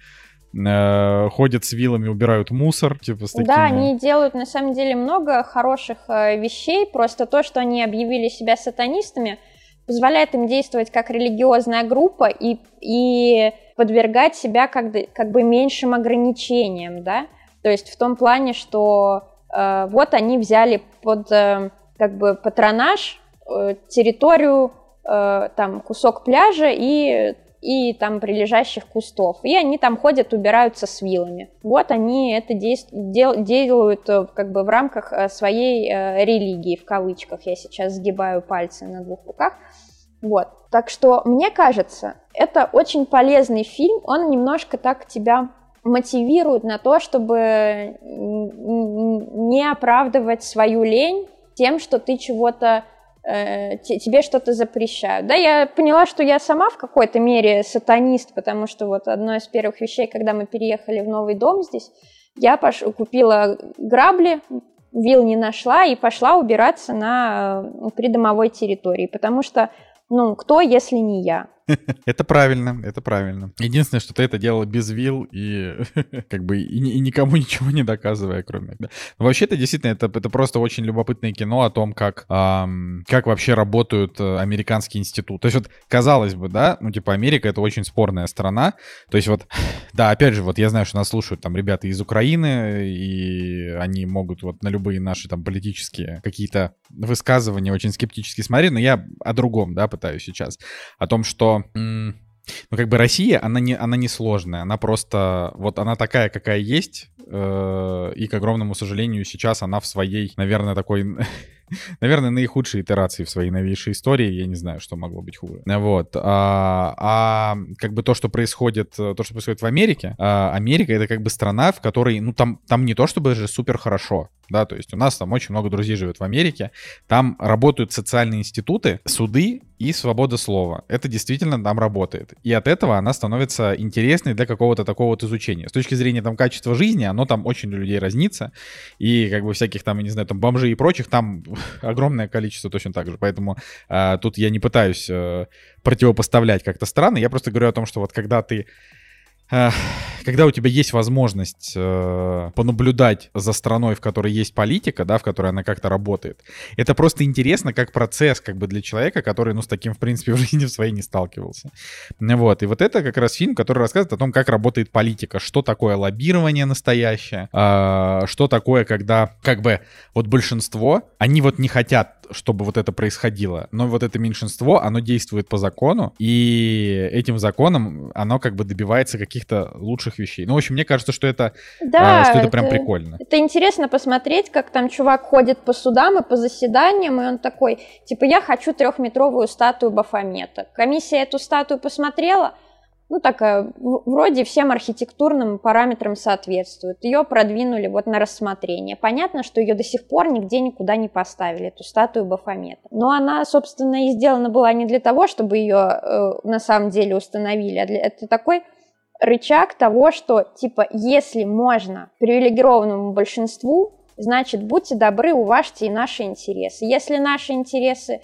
э, ходят с вилами, убирают мусор, типа с такими... Да, они делают на самом деле много хороших э, вещей, просто то, что они объявили себя сатанистами, позволяет им действовать как религиозная группа и, и подвергать себя как, как бы меньшим ограничениям, да, то есть в том плане, что Э, вот они взяли под э, как бы патронаж э, территорию, там кусок пляжа и и там прилежащих кустов. И они там ходят, убираются с вилами. Вот они это дел... делают как бы в рамках своей э, религии, в кавычках. Я сейчас сгибаю пальцы на двух руках. Вот. Так что, мне кажется, это очень полезный фильм. Он немножко так тебя мотивируют на то, чтобы не оправдывать свою лень тем, что ты чего-то э, тебе что-то запрещают. Да, я поняла, что я сама в какой-то мере сатанист, потому что вот одно из первых вещей, когда мы переехали в новый дом здесь, я пош... купила грабли, вил не нашла и пошла убираться на э, придомовой территории, потому что, ну, кто, если не я? Это правильно, это правильно. Единственное, что ты это делала без вил и как бы и, и никому ничего не доказывая, кроме... Да. Но вообще это действительно, это, это просто очень любопытное кино о том, как, эм, как вообще работают э, американские институты. То есть вот, казалось бы, да, ну типа Америка это очень спорная страна. То есть вот, да, опять же, вот я знаю, что нас слушают там ребята из Украины, и они могут вот на любые наши там политические какие-то высказывания очень скептически смотреть, но я о другом, да, пытаюсь сейчас. О том, что ну, как бы Россия, она не, она не сложная, она просто, вот она такая, какая есть, э, и, к огромному сожалению, сейчас она в своей, наверное, такой наверное, наихудшей итерации в своей новейшей истории. Я не знаю, что могло быть хуже. Вот. А, а как бы то, что происходит, то, что происходит в Америке, а, Америка это как бы страна, в которой, ну, там, там не то чтобы же супер хорошо, да, то есть у нас там очень много друзей живет в Америке, там работают социальные институты, суды и свобода слова. Это действительно там работает. И от этого она становится интересной для какого-то такого вот изучения. С точки зрения там качества жизни, оно там очень для людей разнится. И как бы всяких там, я не знаю, там бомжей и прочих там огромное количество точно так же. Поэтому э, тут я не пытаюсь э, противопоставлять как-то страны. Я просто говорю о том, что вот когда ты когда у тебя есть возможность э, понаблюдать за страной, в которой есть политика, да, в которой она как-то работает, это просто интересно как процесс, как бы для человека, который, ну, с таким, в принципе, в жизни в своей не сталкивался. Вот, и вот это как раз фильм, который рассказывает о том, как работает политика, что такое лоббирование настоящее, э, что такое, когда, как бы, вот большинство, они вот не хотят чтобы вот это происходило. Но вот это меньшинство, оно действует по закону, и этим законом оно как бы добивается каких-то лучших вещей. Ну, в общем, мне кажется, что это, да, а, что это, это прям прикольно. Это интересно посмотреть, как там чувак ходит по судам и по заседаниям, и он такой, типа, я хочу трехметровую статую Бафомета. Комиссия эту статую посмотрела, ну, такая, вроде всем архитектурным параметрам соответствует. Ее продвинули вот на рассмотрение. Понятно, что ее до сих пор нигде никуда не поставили, эту статую Бафомета. Но она, собственно, и сделана была не для того, чтобы ее э, на самом деле установили, а для, это такой рычаг того, что, типа, если можно привилегированному большинству, значит, будьте добры, уважьте и наши интересы. Если наши интересы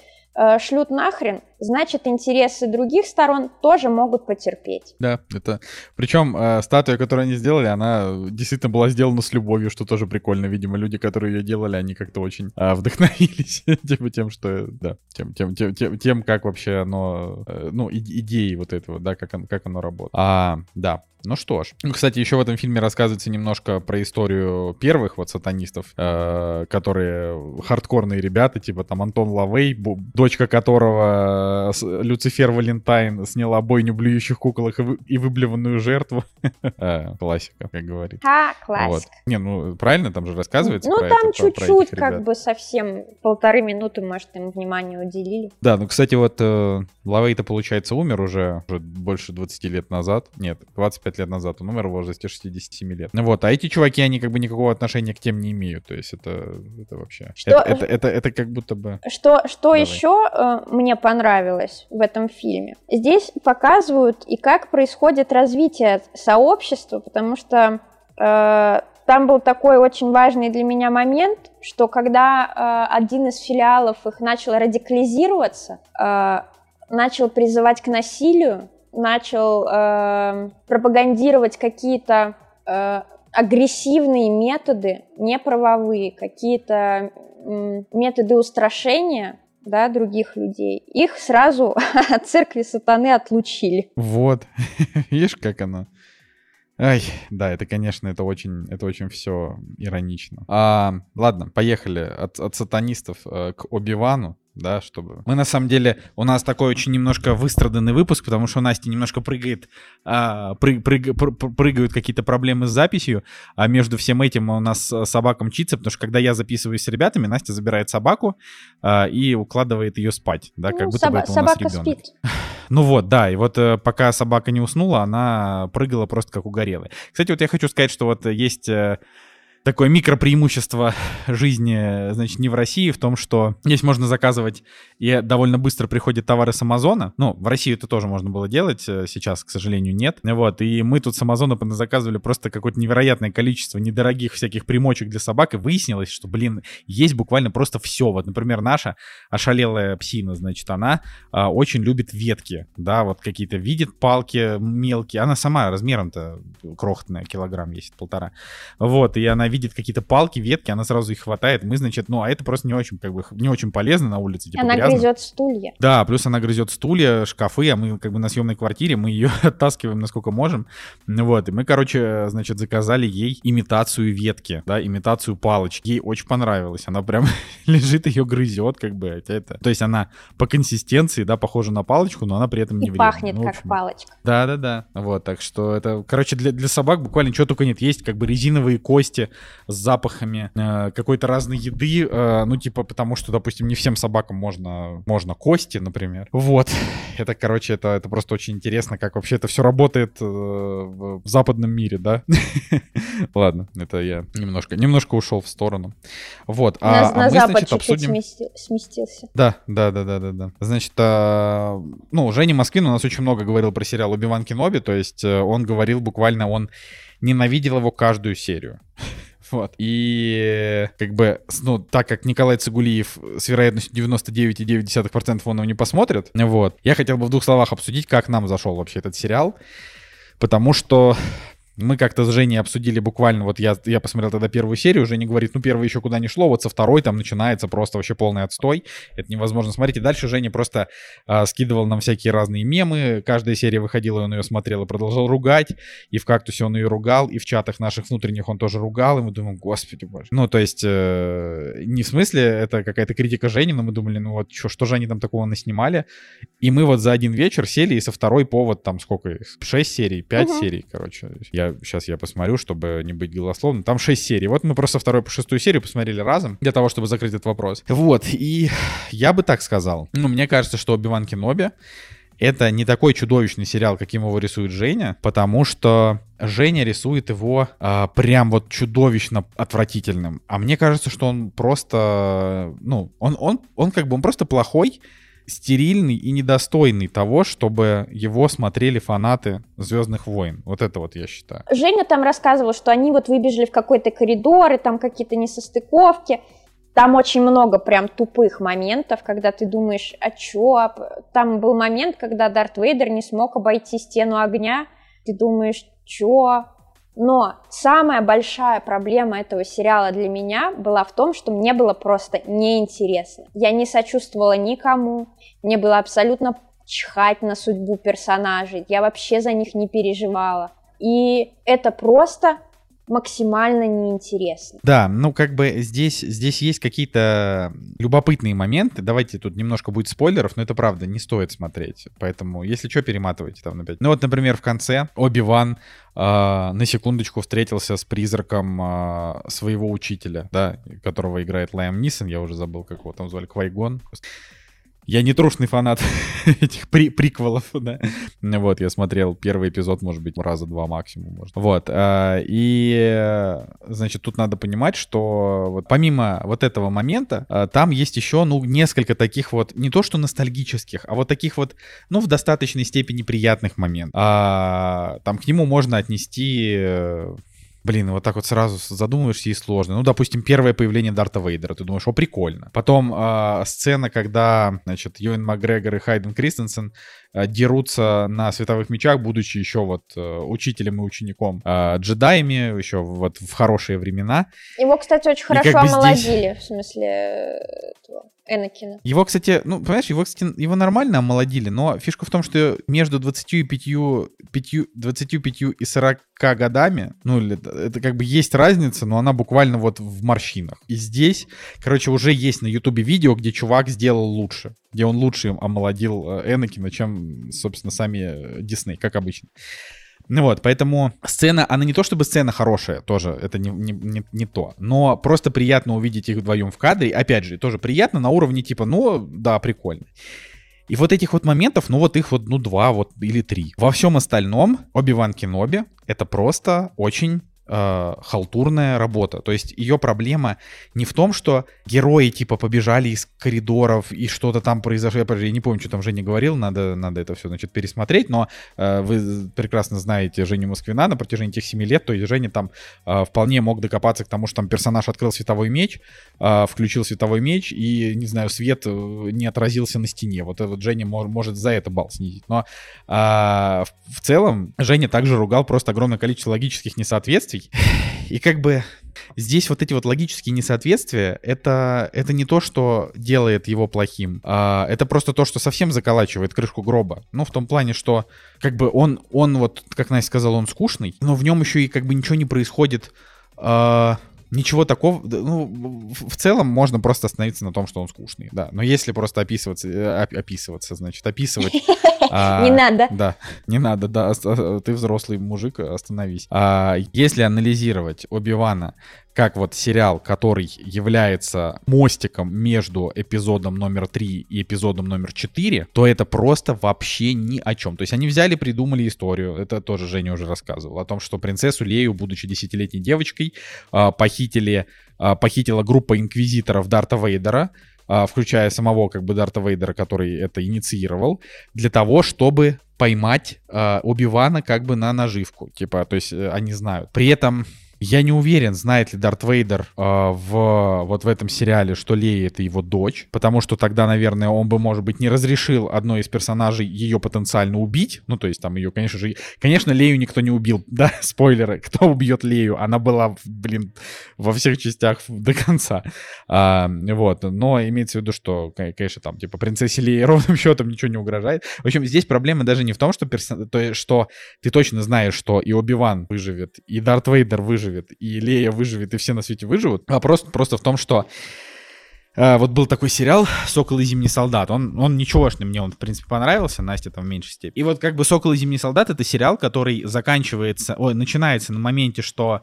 шлют нахрен, значит, интересы других сторон тоже могут потерпеть. Да, это... Причем э, статуя, которую они сделали, она действительно была сделана с любовью, что тоже прикольно. Видимо, люди, которые ее делали, они как-то очень э, вдохновились типа тем, что... Да, тем, тем, тем, тем, тем как вообще оно... Э, ну, идеи вот этого, да, как, он, как оно работает. А, да. Ну что ж. Ну, кстати, еще в этом фильме рассказывается немножко про историю первых вот сатанистов, э, которые хардкорные ребята, типа там Антон Лавей, дочка которого э, Люцифер Валентайн сняла бойню блюющих куколок и, вы, и выблеванную жертву. Э, классика, как говорит. А, классика. Не, ну правильно, там же рассказывается Ну там чуть-чуть, как бы совсем полторы минуты, может, им внимание уделили. Да, ну, кстати, вот Лавей-то, получается, умер уже, уже больше 20 лет назад. Нет, 25 лет назад он умер в возрасте 67 лет. Вот, а эти чуваки, они как бы никакого отношения к тем не имеют. То есть это, это вообще... Что... Это, это, это, это как будто бы... Что, что еще э, мне понравилось в этом фильме? Здесь показывают и как происходит развитие сообщества, потому что э, там был такой очень важный для меня момент, что когда э, один из филиалов их начал радикализироваться, э, начал призывать к насилию, начал э, пропагандировать какие-то э, агрессивные методы, неправовые, какие-то э, методы устрашения да, других людей. Их сразу от церкви сатаны отлучили. Вот. Видишь, как оно? Ай, да, это, конечно, это очень, это очень все иронично. А, ладно, поехали от, от сатанистов э, к Оби-Вану да, чтобы... Мы на самом деле, у нас такой очень немножко выстраданный выпуск, потому что у Насти немножко прыгает, а, прыг, прыг, прыг, прыгают какие-то проблемы с записью, а между всем этим у нас собака мчится, потому что когда я записываюсь с ребятами, Настя забирает собаку а, и укладывает ее спать, да, как ну, будто бы это у нас ребенок. Спит. Ну вот, да, и вот э, пока собака не уснула, она прыгала просто как угорелая. Кстати, вот я хочу сказать, что вот есть э, такое микропреимущество жизни, значит, не в России, в том, что здесь можно заказывать, и довольно быстро приходят товары с Амазона. Ну, в России это тоже можно было делать, э, сейчас, к сожалению, нет. Вот, и мы тут с Амазона заказывали просто какое-то невероятное количество недорогих всяких примочек для собак, и выяснилось, что, блин, есть буквально просто все. Вот, например, наша ошалелая псина, значит, она а, очень любит ветки, да, вот какие-то видит палки мелкие, она сама размером-то крохотная, килограмм есть, полтора. Вот, и она видит какие-то палки, ветки, она сразу их хватает. Мы, значит, ну, а это просто не очень, как бы, не очень полезно на улице. Типа, она грязно. грызет стулья. Да, плюс она грызет стулья, шкафы, а мы, как бы, на съемной квартире, мы ее оттаскиваем насколько можем. Вот, и мы, короче, значит, заказали ей имитацию ветки, да, имитацию палочки. Ей очень понравилось. Она прям лежит, ее грызет, как бы, это. То есть она по консистенции, да, похожа на палочку, но она при этом не и вредна. пахнет ну, как палочка. Да-да-да. Вот, так что это, короче, для, для собак буквально ничего только нет. Есть как бы резиновые кости, с запахами э, какой-то разной еды, э, ну, типа, потому что, допустим, не всем собакам можно, можно кости, например. Вот. Это, короче, это, это просто очень интересно, как вообще это все работает э, в, западном мире, да? Ладно, это я немножко, немножко ушел в сторону. Вот. А, на, а на мы, значит, обсудим... сместился. Да, да, да, да, да, да. Значит, а, ну, Женя Москвин у нас очень много говорил про сериал «Убиван Кеноби», то есть он говорил буквально, он ненавидел его каждую серию. Вот. И как бы, ну, так как Николай Цигулиев с вероятностью 99,9% он его не посмотрит, вот, я хотел бы в двух словах обсудить, как нам зашел вообще этот сериал. Потому что мы как-то с Женей обсудили буквально, вот я, я посмотрел тогда первую серию, Женя говорит, ну первый еще куда не шло, вот со второй там начинается просто вообще полный отстой, это невозможно смотреть. И дальше Женя просто а, скидывал нам всякие разные мемы, каждая серия выходила, он ее смотрел и продолжал ругать, и в «Кактусе» он ее ругал, и в чатах наших внутренних он тоже ругал, и мы думаем, господи боже. Ну, то есть, э, не в смысле это какая-то критика Жени, но мы думали, ну вот что, что же они там такого наснимали, и мы вот за один вечер сели, и со второй повод там сколько, 6 серий, 5 угу. серий, короче. Я сейчас я посмотрю, чтобы не быть голословным. Там 6 серий. Вот мы просто вторую по шестую серию посмотрели разом для того, чтобы закрыть этот вопрос. Вот, и я бы так сказал. Ну, мне кажется, что Оби-Ван Кеноби это не такой чудовищный сериал, каким его рисует Женя, потому что Женя рисует его а, прям вот чудовищно отвратительным. А мне кажется, что он просто, ну, он, он, он как бы, он просто плохой, стерильный и недостойный того, чтобы его смотрели фанаты Звездных войн. Вот это вот я считаю. Женя там рассказывал, что они вот выбежали в какой-то коридор, и там какие-то несостыковки. Там очень много прям тупых моментов, когда ты думаешь, а чё? Там был момент, когда Дарт Вейдер не смог обойти стену огня. Ты думаешь, чё? Но самая большая проблема этого сериала для меня была в том, что мне было просто неинтересно. Я не сочувствовала никому, мне было абсолютно чхать на судьбу персонажей, я вообще за них не переживала. и это просто максимально неинтересно. Да, ну как бы здесь, здесь есть какие-то любопытные моменты. Давайте тут немножко будет спойлеров, но это правда, не стоит смотреть. Поэтому, если что, перематывайте там на 5. Ну вот, например, в конце Оби-Ван э, на секундочку встретился с призраком э, своего учителя, да, которого играет Лайм Нисон, я уже забыл, как его там звали, Квайгон. Я не трушный фанат этих при приквелов, да. Вот, я смотрел первый эпизод, может быть, раза два максимум. Может. Вот, а, и, значит, тут надо понимать, что вот помимо вот этого момента, а, там есть еще, ну, несколько таких вот, не то что ностальгических, а вот таких вот, ну, в достаточной степени приятных моментов. А, там к нему можно отнести э, Блин, вот так вот сразу задумываешься и сложно. Ну, допустим, первое появление Дарта Вейдера. Ты думаешь, о, прикольно. Потом э, сцена, когда, значит, Юэн Макгрегор и Хайден Кристенсен дерутся на световых мечах, будучи еще вот э, учителем и учеником э, джедаями, еще вот в хорошие времена. Его, кстати, очень хорошо как бы омолодили, здесь... в смысле этого. Энакина. Его, кстати, ну, понимаешь, его, кстати, его нормально омолодили, но фишка в том, что между 25, 5, 25 и 40 годами, ну, это как бы есть разница, но она буквально вот в морщинах. И здесь, короче, уже есть на Ютубе видео, где чувак сделал лучше, где он лучше омолодил э, Энакина, чем, собственно, сами э, Дисней, как обычно. Ну вот, поэтому сцена, она не то чтобы сцена хорошая, тоже это не, не, не, не то, но просто приятно увидеть их вдвоем в кадре. Опять же, тоже приятно на уровне типа, ну да, прикольно. И вот этих вот моментов, ну вот их вот, ну два вот или три. Во всем остальном Оби-Ван Кеноби это просто очень э, халтурная работа. То есть ее проблема не в том, что герои типа побежали из коридоров и что-то там произошло. Я не помню, что там Женя говорил, надо, надо это все, значит, пересмотреть, но э, вы прекрасно знаете Женю Москвина на протяжении этих семи лет, то есть Женя там э, вполне мог докопаться к тому, что там персонаж открыл световой меч, э, включил световой меч и, не знаю, свет э, не отразился на стене. Вот, вот Женя мож, может за это бал снизить. Но э, в целом Женя также ругал просто огромное количество логических несоответствий, несоответствий. И как бы здесь вот эти вот логические несоответствия, это, это не то, что делает его плохим, а это просто то, что совсем заколачивает крышку гроба. Ну, в том плане, что как бы он, он вот, как Настя сказала, он скучный, но в нем еще и как бы ничего не происходит а, ничего такого, ну, в целом можно просто остановиться на том, что он скучный, да. Но если просто описываться, э, описываться, значит, описывать... А, не надо. Да, не надо, да, ты взрослый мужик, остановись. А если анализировать Оби-Вана как вот сериал, который является мостиком между эпизодом номер 3 и эпизодом номер 4, то это просто вообще ни о чем. То есть они взяли, придумали историю, это тоже Женя уже рассказывал, о том, что принцессу Лею, будучи десятилетней девочкой, а, похитили, а, похитила группа инквизиторов Дарта Вейдера, а, включая самого как бы Дарта Вейдера, который это инициировал, для того, чтобы поймать э, Оби-Вана как бы на наживку. Типа, то есть э, они знают. При этом я не уверен, знает ли Дарт Вейдер э, в, вот в этом сериале, что Лея это его дочь, потому что тогда, наверное, он бы, может быть, не разрешил одной из персонажей ее потенциально убить. Ну, то есть там ее, конечно же, конечно, Лею никто не убил, да, спойлеры, кто убьет Лею, она была, блин, во всех частях до конца. А, вот, но имеется в виду, что, конечно, там, типа, принцессе Леи ровным счетом ничего не угрожает. В общем, здесь проблема даже не в том, что, персон... то, что ты точно знаешь, что и Оби-Ван выживет, и Дарт Вейдер выживет, выживет, и Лея выживет, и все на свете выживут. А просто, просто в том, что Uh, вот был такой сериал «Сокол и зимний солдат». Он, он ничегошный, мне он, в принципе, понравился, Настя там в меньшей степени. И вот как бы «Сокол и зимний солдат» — это сериал, который заканчивается, ой, начинается на моменте, что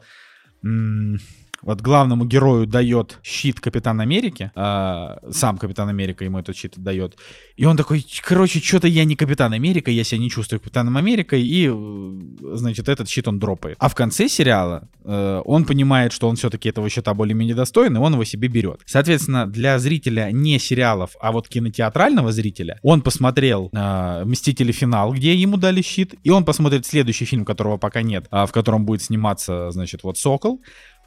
вот главному герою дает щит Капитан Америки, э, сам Капитан Америка ему этот щит дает, и он такой, короче, что-то я не Капитан Америка, я себя не чувствую Капитаном Америкой, и, э, значит, этот щит он дропает. А в конце сериала э, он понимает, что он все-таки этого щита более-менее достоин, и он его себе берет. Соответственно, для зрителя не сериалов, а вот кинотеатрального зрителя, он посмотрел э, «Мстители. Финал», где ему дали щит, и он посмотрит следующий фильм, которого пока нет, а в котором будет сниматься, значит, вот «Сокол»,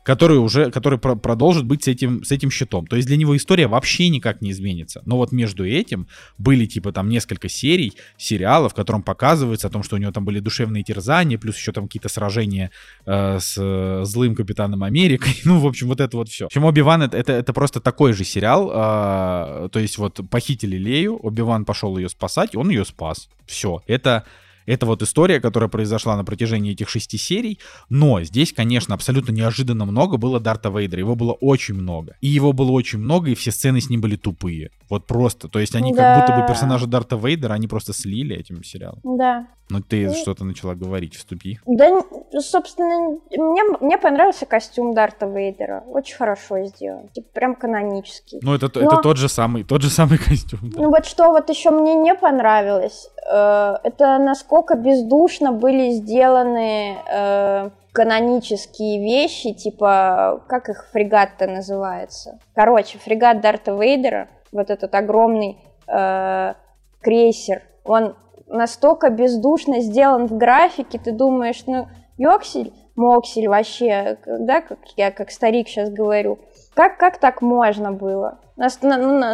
который уже, который про продолжит быть с этим, с этим щитом. То есть для него история вообще никак не изменится. Но вот между этим были типа там несколько серий, сериалов, в котором показывается о том, что у него там были душевные терзания, плюс еще там какие-то сражения э, с э, злым Капитаном Америкой. Ну, в общем, вот это вот все. В общем, Оби-Ван это, это, это просто такой же сериал. Э, то есть вот похитили Лею, Оби-Ван пошел ее спасать, он ее спас. Все. Это Это вот история, которая произошла на протяжении этих шести серий, но здесь, конечно, абсолютно неожиданно много было Дарта Вейдера, его было очень много. И его было очень много, и все сцены с ним были тупые. Вот просто, то есть они да. как будто бы персонажа Дарта Вейдера, они просто слили этим сериалом. Да. Ну ты и... что-то начала говорить, вступи. Да, собственно, мне, мне понравился костюм Дарта Вейдера, очень хорошо сделан, типа прям канонический. Ну это, Но... это тот же самый, тот же самый костюм. Да. Ну вот что вот еще мне не понравилось, э, это насколько бездушно были сделаны э, канонические вещи, типа, как их фрегат-то называется? Короче, фрегат Дарта Вейдера, вот этот огромный э, крейсер, он настолько бездушно сделан в графике, ты думаешь, ну, Йоксель, Моксель вообще, да, как я как старик сейчас говорю, как, как так можно было? На,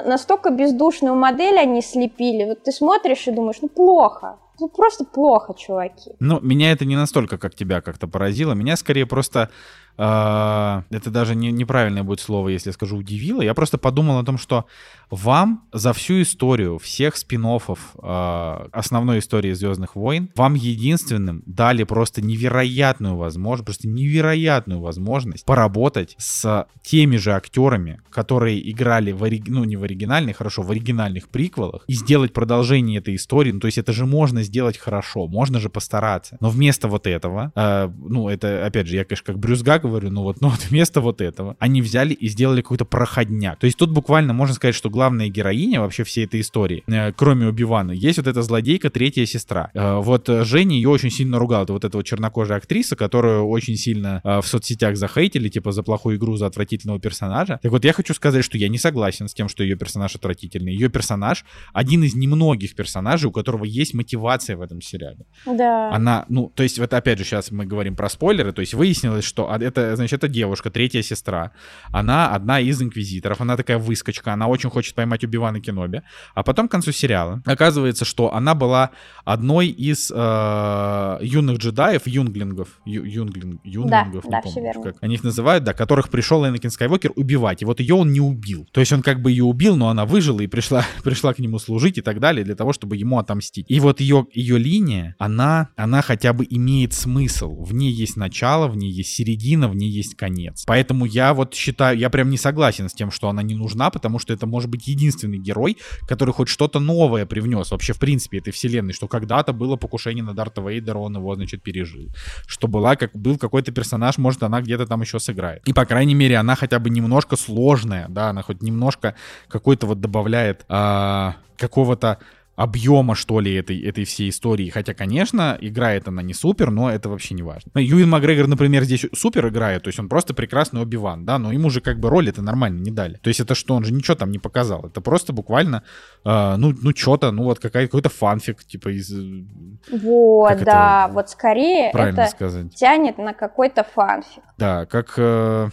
настолько бездушную модель они слепили. Вот ты смотришь и думаешь, ну плохо. Ну просто плохо, чуваки. Ну, меня это не настолько, как тебя как-то поразило. Меня скорее просто это даже не, неправильное будет слово, если я скажу удивило. Я просто подумал о том, что вам за всю историю всех спин э, основной истории Звездных войн, вам единственным дали просто невероятную возможность, просто невероятную возможность поработать с теми же актерами, которые играли в ори... ну не в оригинальных, хорошо, в оригинальных приквелах и сделать продолжение этой истории. Ну, то есть это же можно сделать хорошо, можно же постараться. Но вместо вот этого, э, ну это опять же, я, конечно, как Брюс Гаг говорю, ну вот, ну вот вместо вот этого они взяли и сделали какой-то проходняк. То есть тут буквально можно сказать, что главная героиня вообще всей этой истории, э, кроме Убивана, есть вот эта злодейка, третья сестра. Э, вот Женя ее очень сильно ругала. Это вот эта вот чернокожая актриса, которую очень сильно э, в соцсетях захейтили, типа за плохую игру, за отвратительного персонажа. Так вот, я хочу сказать, что я не согласен с тем, что ее персонаж отвратительный. Ее персонаж один из немногих персонажей, у которого есть мотивация в этом сериале. Да. Она, ну, то есть, вот опять же, сейчас мы говорим про спойлеры, то есть выяснилось, что это, значит, это девушка, третья сестра. Она одна из инквизиторов, она такая выскочка, она очень хочет поймать Убивана Кеноби. А потом к концу сериала оказывается, что она была одной из э, юных джедаев, юнглингов, ю, юнглинг, юнглингов, да, не да, помню, как они их называют, да, которых пришел Энакин Скайуокер убивать. И вот ее он не убил. То есть он как бы ее убил, но она выжила и пришла, пришла к нему служить и так далее, для того, чтобы ему отомстить. И вот ее, ее линия, она, она хотя бы имеет смысл. В ней есть начало, в ней есть середина, в ней есть конец. Поэтому я вот считаю, я прям не согласен с тем, что она не нужна, потому что это может быть единственный герой, который хоть что-то новое привнес вообще в принципе этой вселенной, что когда-то было покушение на Дарта Вейдера, он его, значит, пережил. Что была, как был какой-то персонаж, может, она где-то там еще сыграет. И, по крайней мере, она хотя бы немножко сложная, да, она хоть немножко какой-то вот добавляет а, какого-то объема, что ли, этой, этой всей истории. Хотя, конечно, играет она не супер, но это вообще не важно. Юин Макгрегор, например, здесь супер играет, то есть он просто прекрасный Оби-Ван, да, но ему же как бы роль это нормально не дали. То есть это что, он же ничего там не показал. Это просто буквально, э, ну, ну что-то, ну вот какая, какой-то фанфик, типа из... Э, вот, да, это, вот скорее это сказать? тянет на какой-то фанфик. Да, как... Э,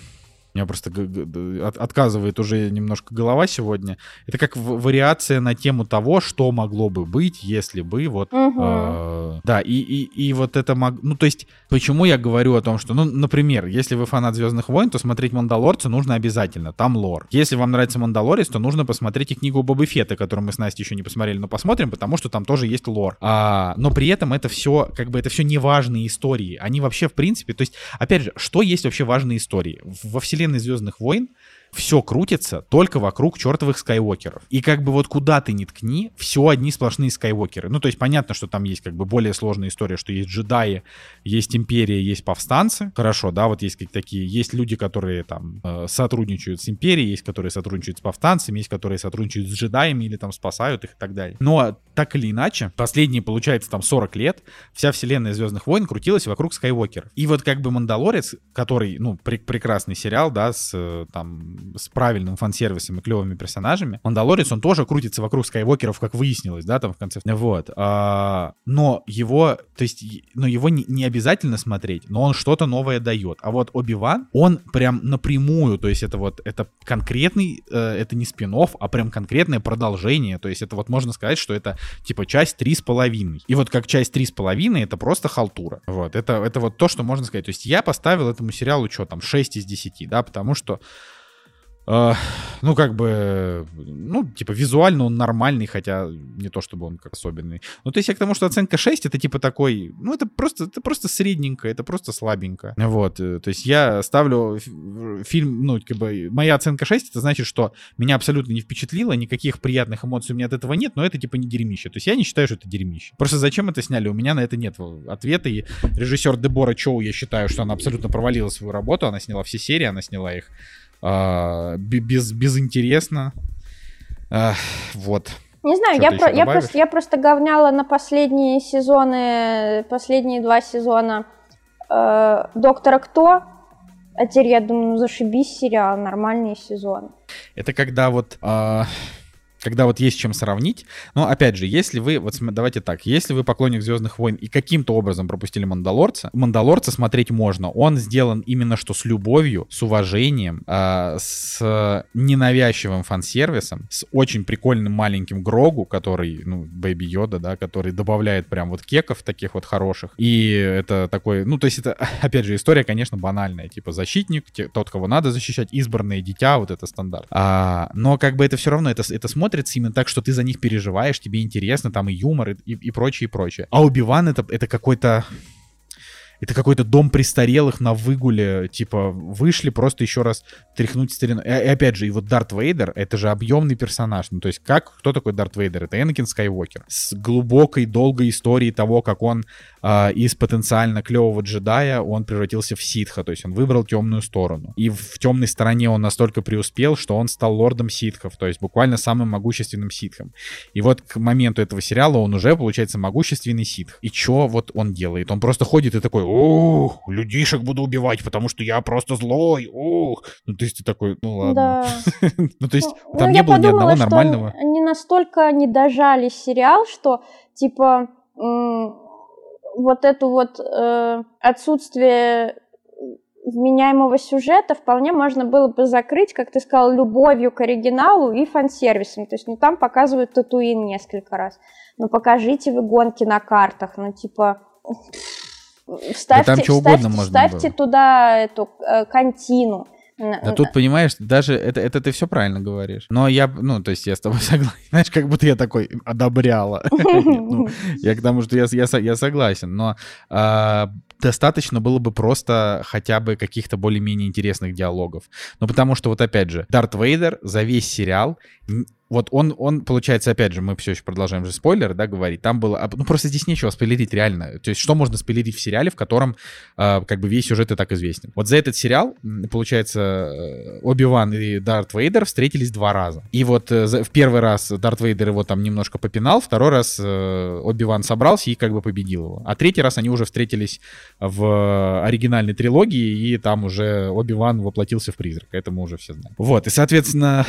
меня просто отказывает уже немножко голова сегодня. Это как вариация на тему того, что могло бы быть, если бы вот... Угу. Э, да, и, и, и вот это... Мог... Ну, то есть, почему я говорю о том, что, ну, например, если вы фанат Звездных войн, то смотреть Мандалорца нужно обязательно, там лор. Если вам нравится Мандалорец, то нужно посмотреть и книгу Боба Фетта, которую мы с Настей еще не посмотрели, но посмотрим, потому что там тоже есть лор. А, но при этом это все, как бы, это все неважные истории. Они вообще, в принципе, то есть, опять же, что есть вообще важные истории? Во вселенной вселенной Звездных войн все крутится только вокруг чертовых скайуокеров. И как бы вот куда ты ни ткни, все одни сплошные скайуокеры. Ну, то есть понятно, что там есть как бы более сложная история, что есть джедаи, есть империя, есть повстанцы. Хорошо, да, вот есть как такие, есть люди, которые там э, сотрудничают с империей, есть которые сотрудничают с повстанцами, есть которые сотрудничают с джедаями или там спасают их и так далее. Но так или иначе, последние, получается, там 40 лет, вся вселенная Звездных войн крутилась вокруг скайуокеров. И вот как бы Мандалорец, который, ну, пр- прекрасный сериал, да, с э, там с правильным фан-сервисом и клевыми персонажами. Мандалорец, он тоже крутится вокруг скайвокеров, как выяснилось, да, там в конце. Вот. А, но его, то есть, но его не, не обязательно смотреть, но он что-то новое дает. А вот Оби-Ван, он прям напрямую, то есть это вот, это конкретный, э, это не спин а прям конкретное продолжение. То есть это вот можно сказать, что это типа часть три с половиной. И вот как часть три с половиной, это просто халтура. Вот, это, это вот то, что можно сказать. То есть я поставил этому сериалу что там, 6 из 10, да, потому что Э, ну, как бы, ну, типа, визуально он нормальный, хотя не то, чтобы он как особенный. Ну, то есть я к тому, что оценка 6, это типа такой, ну, это просто, это просто средненько, это просто слабенько. Вот, э, то есть я ставлю фильм, ну, как бы, моя оценка 6, это значит, что меня абсолютно не впечатлило, никаких приятных эмоций у меня от этого нет, но это типа не дерьмище. То есть я не считаю, что это дерьмище. Просто зачем это сняли? У меня на это нет ответа, и режиссер Дебора Чоу, я считаю, что она абсолютно провалила свою работу, она сняла все серии, она сняла их а, без, безинтересно. А, вот. Не знаю, я, про, я, просто, я просто говняла на последние сезоны, последние два сезона э, Доктора Кто. А теперь я думаю, ну зашибись сериал, нормальные сезоны. Это когда вот... Э, когда вот есть чем сравнить. Но опять же, если вы, вот давайте так, если вы поклонник Звездных войн и каким-то образом пропустили Мандалорца, Мандалорца смотреть можно. Он сделан именно что с любовью, с уважением, э, с ненавязчивым фан-сервисом, с очень прикольным маленьким Грогу, который, ну, Бэйби Йода, да, который добавляет прям вот кеков таких вот хороших. И это такой, ну, то есть это, опять же, история, конечно, банальная, типа защитник, тот, кого надо защищать, избранное дитя, вот это стандарт. А, но как бы это все равно, это, это смотрится смотрится именно так, что ты за них переживаешь, тебе интересно, там и юмор, и, и, и прочее, и прочее. А Оби-Ван это, это какой-то это какой-то дом престарелых на выгуле, типа, вышли просто еще раз тряхнуть старину. И, и опять же, и вот Дарт Вейдер, это же объемный персонаж. Ну, то есть, как, кто такой Дарт Вейдер? Это Энакин Скайуокер. С глубокой, долгой историей того, как он э, из потенциально клевого джедая, он превратился в ситха, то есть он выбрал темную сторону. И в темной стороне он настолько преуспел, что он стал лордом ситхов, то есть буквально самым могущественным ситхом. И вот к моменту этого сериала он уже, получается, могущественный ситх. И что вот он делает? Он просто ходит и такой, ух, людишек буду убивать, потому что я просто злой, ух. Ну, то есть ты такой, ну ладно. Да. ну, то есть ну, там не было ни одного нормального. Они настолько не дожали сериал, что, типа, вот эту вот э, отсутствие вменяемого сюжета вполне можно было бы закрыть, как ты сказал, любовью к оригиналу и фан-сервисом. То есть, ну, там показывают Татуин несколько раз. Ну, покажите вы гонки на картах. Ну, типа, Вставьте, да там что угодно вставьте, можно вставьте было. туда эту э, контину. Да тут, понимаешь, даже это, это ты все правильно говоришь. Но я, ну, то есть я с тобой согласен. Знаешь, как будто я такой одобряла. Ну, я к тому, что я согласен. Но а, достаточно было бы просто хотя бы каких-то более-менее интересных диалогов. Ну, потому что вот опять же, Дарт Вейдер за весь сериал вот он, он, получается, опять же, мы все еще продолжаем же спойлер, да, говорить. Там было, ну просто здесь нечего спойлерить реально. То есть что можно спойлерить в сериале, в котором э, как бы весь сюжет и так известен. Вот за этот сериал, получается, э, Оби-Ван и Дарт Вейдер встретились два раза. И вот э, в первый раз Дарт Вейдер его там немножко попинал, второй раз э, Оби-Ван собрался и как бы победил его. А третий раз они уже встретились в оригинальной трилогии, и там уже Оби-Ван воплотился в призрака. Это мы уже все знаем. Вот, и, соответственно,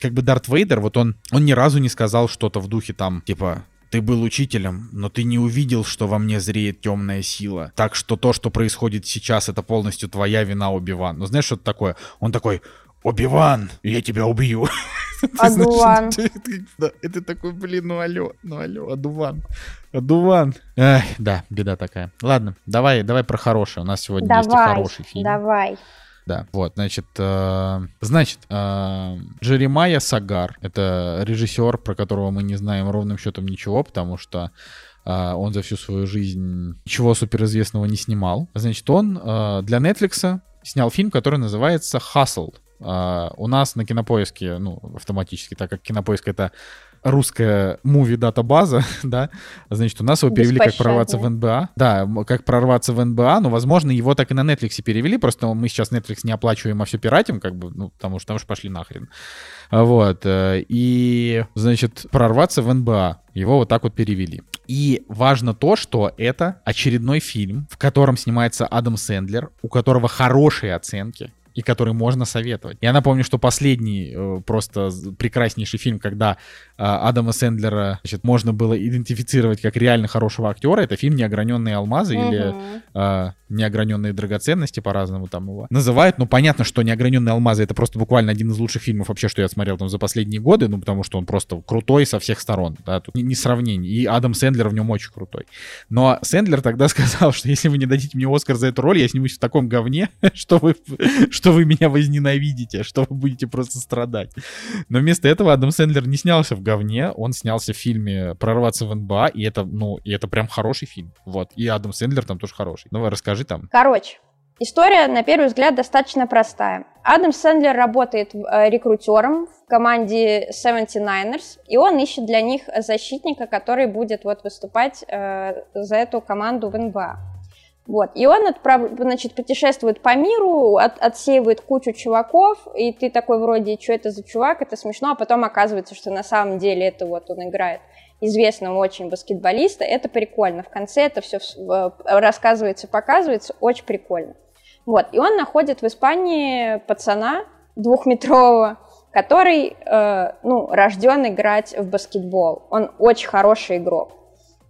как бы Дарт Вейдер, вот он, он ни разу не сказал что-то в духе там, типа, ты был учителем, но ты не увидел, что во мне зреет темная сила. Так что то, что происходит сейчас, это полностью твоя вина, Оби-Ван. Ну, знаешь, что это такое? Он такой, Оби-Ван, я тебя убью. Адуван. Это такой, блин, ну алло, ну алло, Адуван. Адуван. Эх, да, беда такая. Ладно, давай, давай про хорошее. У нас сегодня есть и хороший фильм. Давай. Да, вот, значит, э, значит, э, Джеремайя Сагар, это режиссер, про которого мы не знаем ровным счетом ничего, потому что э, он за всю свою жизнь ничего суперизвестного не снимал. Значит, он э, для Netflix снял фильм, который называется «Hustle». Uh, у нас на кинопоиске, ну, автоматически, так как кинопоиск это русская муви-дата-база, да, значит, у нас его перевели как прорваться в НБА. Да, как прорваться в НБА, но, возможно, его так и на Netflix перевели, просто мы сейчас Netflix не оплачиваем, а все пиратим, как бы, ну, потому что, потому что пошли нахрен. Вот, э, и, значит, прорваться в НБА. Его вот так вот перевели. И важно то, что это очередной фильм, в котором снимается Адам Сэндлер, у которого хорошие оценки и который можно советовать. Я напомню, что последний э, просто прекраснейший фильм, когда э, Адама Сэндлера значит, можно было идентифицировать как реально хорошего актера, это фильм «Неограненные алмазы» mm-hmm. или э, «Неограненные драгоценности», по-разному там его называют. Ну, понятно, что «Неограненные алмазы» — это просто буквально один из лучших фильмов вообще, что я смотрел там за последние годы, ну, потому что он просто крутой со всех сторон, да, тут не сравнение. И Адам Сэндлер в нем очень крутой. Но Сэндлер тогда сказал, что если вы не дадите мне Оскар за эту роль, я снимусь в таком говне, что вы, что что вы меня возненавидите, что вы будете просто страдать. Но вместо этого Адам Сэндлер не снялся в говне, он снялся в фильме «Прорваться в НБА», и это, ну, и это прям хороший фильм. Вот. И Адам Сэндлер там тоже хороший. Давай расскажи там. Короче, История, на первый взгляд, достаточно простая. Адам Сэндлер работает э, рекрутером в команде 79ers, и он ищет для них защитника, который будет вот выступать э, за эту команду в НБА. Вот. И он отправ... значит, путешествует по миру, от... отсеивает кучу чуваков, и ты такой вроде, что это за чувак, это смешно, а потом оказывается, что на самом деле это вот он играет известного очень баскетболиста, это прикольно. В конце это все рассказывается, показывается, очень прикольно. Вот, и он находит в Испании пацана двухметрового, который, э, ну, рожден играть в баскетбол. Он очень хороший игрок.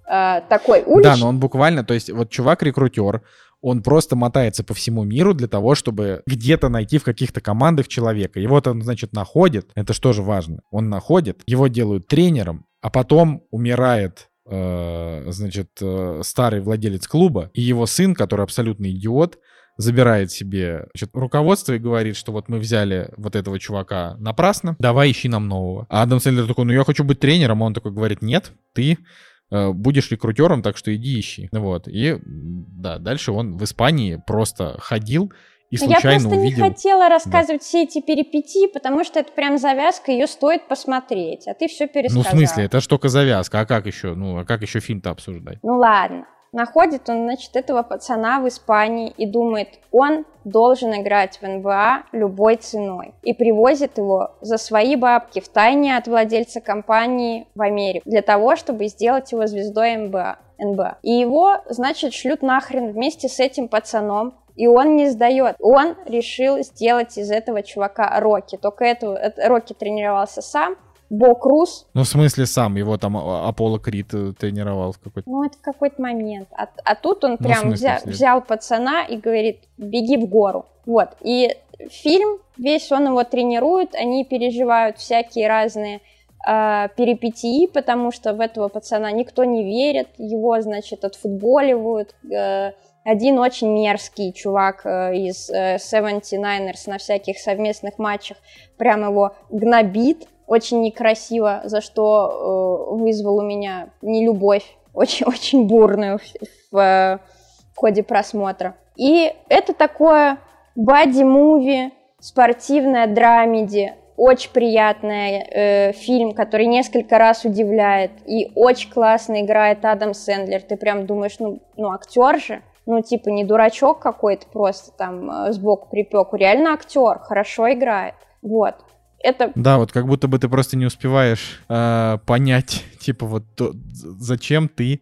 Э, такой уличный. Да, но он буквально, то есть вот чувак-рекрутер, он просто мотается по всему миру для того, чтобы где-то найти в каких-то командах человека. Вот он, значит, находит, это что же важно, он находит, его делают тренером, а потом умирает э, значит, э, старый владелец клуба, и его сын, который абсолютный идиот, забирает себе значит, руководство и говорит, что вот мы взяли вот этого чувака напрасно, давай ищи нам нового. А Адам Сэндлер такой, ну я хочу быть тренером, а он такой говорит, нет, ты будешь рекрутером, так что иди ищи. Вот. И да, дальше он в Испании просто ходил и случайно Я просто увидел... не хотела рассказывать да. все эти перипетии, потому что это прям завязка, ее стоит посмотреть, а ты все пересказал. Ну, в смысле, это же только завязка, а как еще, ну, а как еще фильм-то обсуждать? Ну, ладно. Находит он, значит, этого пацана в Испании и думает, он должен играть в НБА любой ценой. И привозит его за свои бабки в тайне от владельца компании в Америку для того, чтобы сделать его звездой НБА. НБА. И его, значит, шлют нахрен вместе с этим пацаном, и он не сдает. Он решил сделать из этого чувака Рокки. Только это, Рокки тренировался сам, Бо Круз. Ну, в смысле сам, его там а, Аполло Крид э, тренировал в какой-то... Ну, это в какой-то момент. А, а тут он ну, прям смысле, взял, взял пацана и говорит, беги в гору. Вот, и фильм, весь он его тренирует, они переживают всякие разные э, перипетии, потому что в этого пацана никто не верит, его, значит, отфутболивают, э, один очень мерзкий чувак э, из э, 79ers на всяких совместных матчах прям его гнобит, очень некрасиво, за что э, вызвал у меня нелюбовь, очень-очень бурную в, в, в ходе просмотра. И это такое бади-муви, спортивная драмеди, очень приятный э, фильм, который несколько раз удивляет, и очень классно играет Адам Сэндлер. Ты прям думаешь, ну, ну актер же, ну, типа, не дурачок какой-то просто там э, сбоку припеку, реально актер, хорошо играет. Вот это... Да, вот как будто бы ты просто не успеваешь э, понять, типа вот то, зачем ты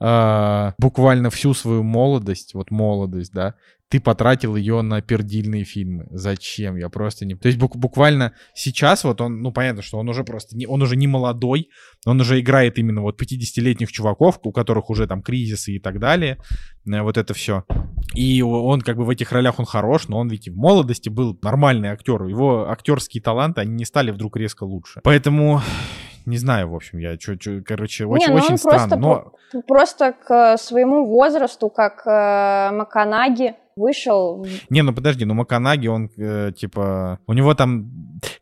э, буквально всю свою молодость, вот молодость, да, ты потратил ее на пердильные фильмы. Зачем? Я просто не... То есть буквально сейчас вот он, ну понятно, что он уже просто, не, он уже не молодой, он уже играет именно вот 50-летних чуваков, у которых уже там кризисы и так далее, э, вот это все. И он как бы в этих ролях он хорош, но он ведь в молодости был нормальный актер. Его актерские таланты, они не стали вдруг резко лучше. Поэтому не знаю, в общем, я, чё, чё, короче, очень, не, ну очень странно. Просто, но... просто к своему возрасту, как э, Маканаги, вышел. Не, ну подожди, ну Маканаги, он э, типа... У него там...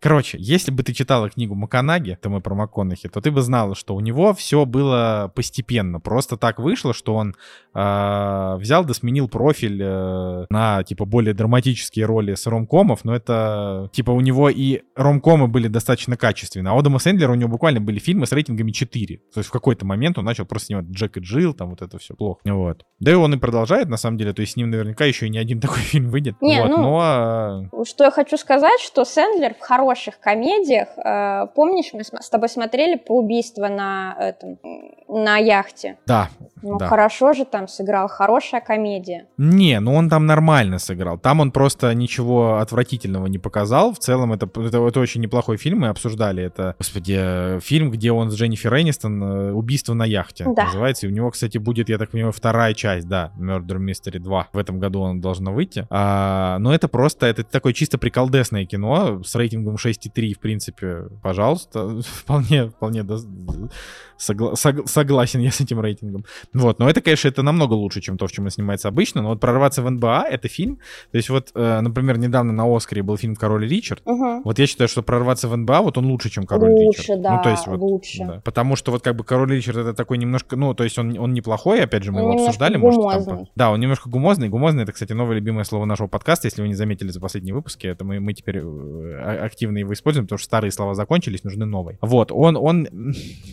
Короче, если бы ты читала книгу Маканаги, это мы про МакКонахи, то ты бы знала, что у него все было постепенно. Просто так вышло, что он э, взял да сменил профиль э, на типа более драматические роли с ромкомов, но это типа у него и ромкомы были достаточно качественные. А у Адама Сэндлера у него буквально были фильмы с рейтингами 4. То есть в какой-то момент он начал просто снимать Джек и Джилл, там вот это все плохо. Вот. Да и он и продолжает, на самом деле, то есть с ним наверняка еще еще не один такой фильм выйдет. Не, вот, ну, но... А, что я хочу сказать, что Сэндлер в хороших комедиях, э, помнишь, мы с тобой смотрели по убийству на этом, на яхте? Да. Ну, да. хорошо же там сыграл, хорошая комедия. Не, ну он там нормально сыграл. Там он просто ничего отвратительного не показал. В целом это, это, это очень неплохой фильм, мы обсуждали это. Господи, фильм, где он с Дженнифер Энистон э, «Убийство на яхте» да. называется. И у него, кстати, будет, я так понимаю, вторая часть, да, Murder Mystery 2. В этом году он должно выйти. А, но это просто, это такое чисто приколдесное кино с рейтингом 6,3, в принципе, пожалуйста, вполне, вполне, Согла- сог- согласен я с этим рейтингом. Вот, но это, конечно, это намного лучше, чем то, в чем он снимается обычно. Но вот «Прорваться в НБА» — это фильм. То есть вот, э, например, недавно на «Оскаре» был фильм «Король Ричард». Мгм. Вот я считаю, что «Прорваться в НБА» вот он лучше, чем «Король Лучше, Ричард. да, ну, то есть вот, лучше. да. Потому что вот как бы «Король Ричард» — это такой немножко, ну, то есть он, он неплохой, опять же, мы Он его обсуждали. может, там гумозный. да, он немножко гумозный. Гумозный — это, кстати, новое любимое слово нашего подкаста, если вы не заметили за последние выпуски. Это мы, мы теперь э, активно его используем, потому что старые слова закончились, нужны новые. Вот, он, он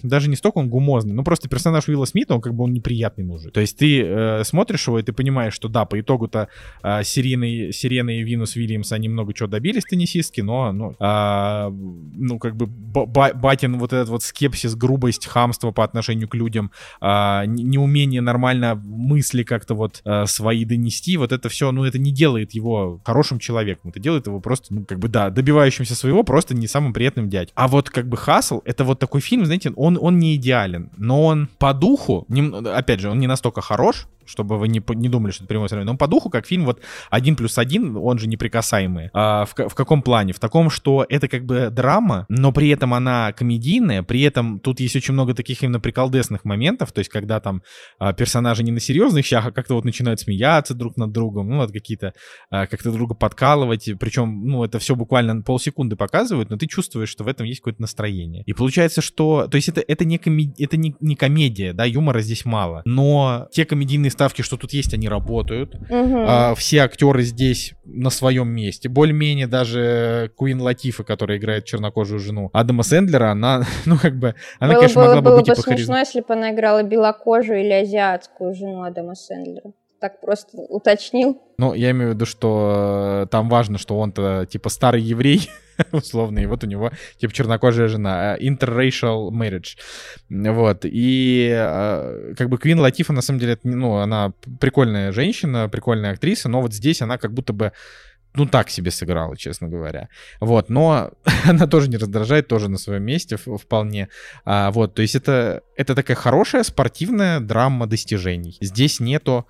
даже не столько он гумозный, ну просто персонаж Уилла Смита, он как бы он неприятный мужик. То есть ты э, смотришь его, и ты понимаешь, что да, по итогу-то э, Сирены, Сирены и Винус Вильямс, они много чего добились теннисистки, но, ну, а, ну, как бы ба- ба- батин вот этот вот скепсис, грубость, хамство по отношению к людям, н- неумение нормально мысли как-то вот а, свои донести, вот это все, ну, это не делает его хорошим человеком, это делает его просто, ну, как бы, да, добивающимся своего, просто не самым приятным дядь. А вот как бы Хасл, это вот такой фильм, знаете, он, он не идеален, но он по духу, опять же, он не настолько хорош, чтобы вы не, не думали, что это прямое сравнение. Но по духу, как фильм вот один плюс один, он же неприкасаемый. А, в, в каком плане? В таком, что это как бы драма, но при этом она комедийная, при этом тут есть очень много таких именно приколдесных моментов, то есть когда там а, персонажи не на серьезных щах, а как-то вот начинают смеяться друг над другом, ну вот какие-то, а, как-то друга подкалывать, причем, ну это все буквально полсекунды показывают, но ты чувствуешь, что в этом есть какое-то настроение. И получается, что, то есть это, это, не, коме- это не, не комедия, да, юмора здесь мало, но те комедийные ставки, что тут есть, они работают, Мгм. а, все актеры здесь на своем месте. Более-менее даже Куин Латифа, которая играет чернокожую жену Адама Сэндлера, она, ну, как бы, она, было конечно, бы, могла бы было быть бы и похаризм- смешно, если бы она играла белокожую или азиатскую жену Адама Сэндлера. Так просто уточнил. Ну, я имею в виду, что э, там важно, что он-то, типа, старый еврей, условно, и вот у него, типа, чернокожая жена. э, Interracial marriage. Вот. И, э, как бы, Квин Латифа, на самом деле, ну, она прикольная женщина, прикольная актриса, но вот здесь она как будто бы ну, так себе сыграла, честно говоря. Вот, но она тоже не раздражает, тоже на своем месте вполне. А, вот, то есть это, это такая хорошая спортивная драма достижений. Здесь нету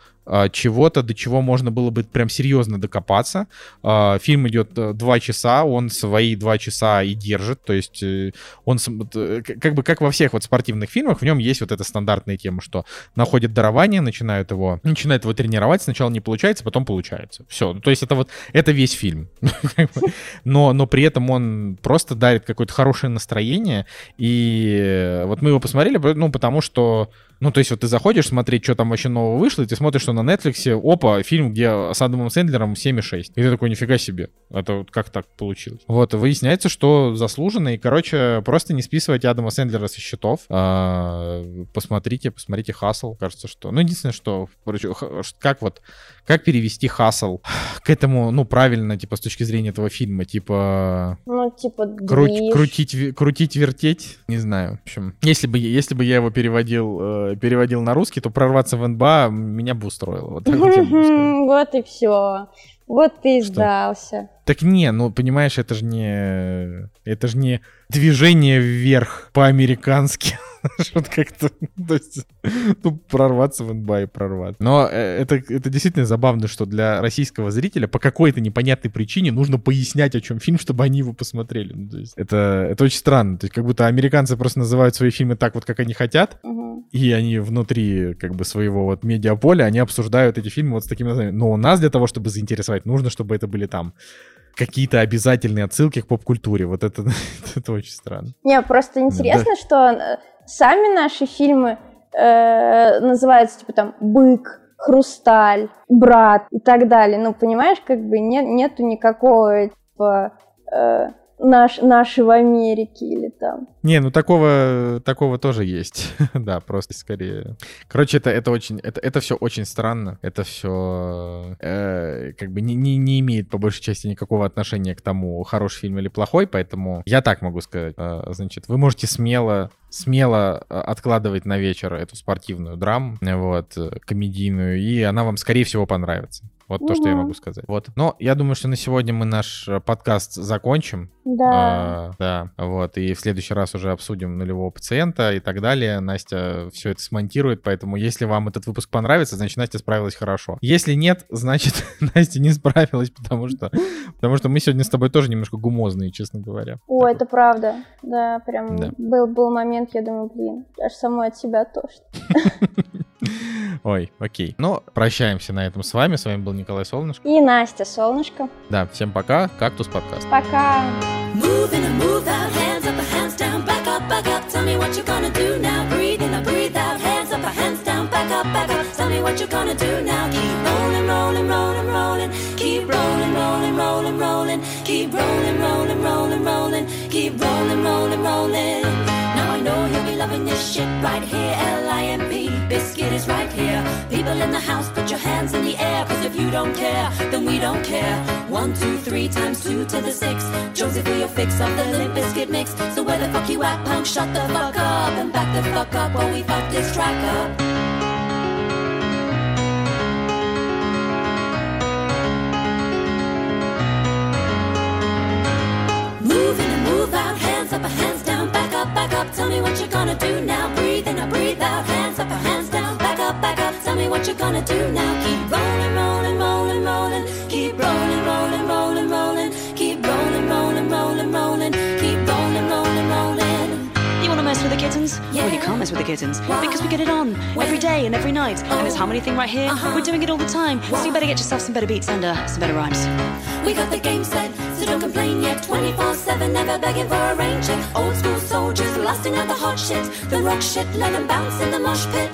чего-то, до чего можно было бы прям серьезно докопаться. А, фильм идет э, два часа, он свои два часа и держит, то есть э, он э, как бы как во всех вот спортивных фильмах, в нем есть вот эта стандартная тема, что находят дарование, начинают его, начинают его тренировать, сначала не получается, потом получается. Все, то есть это вот, это весь фильм. Но, но при этом он просто дарит какое-то хорошее настроение, и вот мы его посмотрели, ну, потому что ну, то есть вот ты заходишь смотреть, что там вообще нового вышло, и ты смотришь, что на Netflix, опа, фильм, где с Адамом Сэндлером 7,6. И ты такой, нифига себе, это вот как так получилось? Вот, выясняется, что заслуженно, и, короче, просто не списывайте Адама Сэндлера со счетов. А, посмотрите, посмотрите Хасл, кажется, что... Ну, единственное, что, как вот, как перевести Хасл к этому, ну, правильно, типа, с точки зрения этого фильма, типа... Ну, типа, движ. крутить, крутить, вертеть, не знаю. В общем, если бы, если бы я его переводил, э, переводил на русский, то прорваться в НБА меня бы устроило. Вот так вот и все. Вот ты сдался. Так не, ну понимаешь, это же не, это же не движение вверх по-американски. Вот как-то, то есть, ну, прорваться в НБА и прорваться. Но э, это, это действительно забавно, что для российского зрителя по какой-то непонятной причине нужно пояснять, о чем фильм, чтобы они его посмотрели. Ну, то есть, это, это очень странно. То есть, как будто американцы просто называют свои фильмы так вот, как они хотят, и они внутри как бы своего вот медиаполя, они обсуждают эти фильмы вот с таким названием. Но у нас для того, чтобы заинтересовать, нужно, чтобы это были там какие-то обязательные отсылки к поп-культуре. Вот это, это очень странно. Не, просто интересно, что э, сами наши фильмы э, называются типа там «Бык», «Хрусталь», «Брат» и так далее. Ну, понимаешь, как бы нет, нету никакого типа э, наш, наши в Америке или там. Не, ну такого, такого тоже есть. да, просто скорее. Короче, это, это очень, это, это все очень странно. Это все как бы не, не, не имеет по большей части никакого отношения к тому, хороший фильм или плохой, поэтому я так могу сказать. Э, Значит, вы можете смело, смело э, откладывать на вечер эту спортивную драму, э, вот, э, комедийную, и она вам, скорее всего, понравится. Вот то, что я могу сказать. Вот. Но я думаю, что на сегодня мы наш э, подкаст закончим. Да. А, да, вот. И в следующий раз уже обсудим нулевого пациента и так далее. Настя все это смонтирует, поэтому если вам этот выпуск понравится, значит, Настя справилась хорошо. Если нет, значит, Настя не справилась, потому что, потому что мы сегодня с тобой тоже немножко гумозные, честно говоря. О, Так это правда. Да, прям Да. был, был момент, я думаю, блин, аж самой от себя тошно. Ой, окей. Ну, прощаемся на этом с вами. С вами был Николай Солнышко. И Настя, солнышко. Да, всем пока. Кактус подкаст. Пока. Move in and move out, hands up, hands down, back up, back up. Tell me what you're gonna do now. Breathe in, breathe out, hands up, hands down, back up, back up. Tell me what you're gonna do now. Keep rolling, rolling, rolling, rolling. Keep rolling, rolling, rolling, rolling. Keep rolling, rolling, rolling, rolling. Keep rolling, rolling, rolling. Loving this shit right here. L-I-M-P, biscuit is right here. People in the house, put your hands in the air. Cause if you don't care, then we don't care. One, two, three times two to the six. For your fix of the Limp Biscuit mix. So where the fuck you at, punk? Shut the fuck up and back the fuck up while we fuck this track up. Up. Tell me what you're gonna do now. Keep rolling, rolling, rolling, rolling. Keep rolling, rolling, rolling, rolling. Keep rolling, rolling, rolling, rolling. Keep rolling, rolling, rolling. You want to mess with the kittens? Yeah. Well, you can't mess with the kittens Why? because we get it on every day and every night. And this harmony thing right here, Uh-huh. we're doing it all the time. So you better get yourself some better beats and uh, some better rhymes. We got the game set, so don't complain yet. 24 7, never begging for a rain check. Old school soldiers lusting at the hot shit. The rock shit, let 'em bounce in the mosh pit.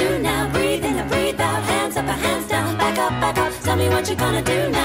do now? Breathe in and breathe out. Hands up, hands down. Back up, back up. Tell me what you're gonna do now.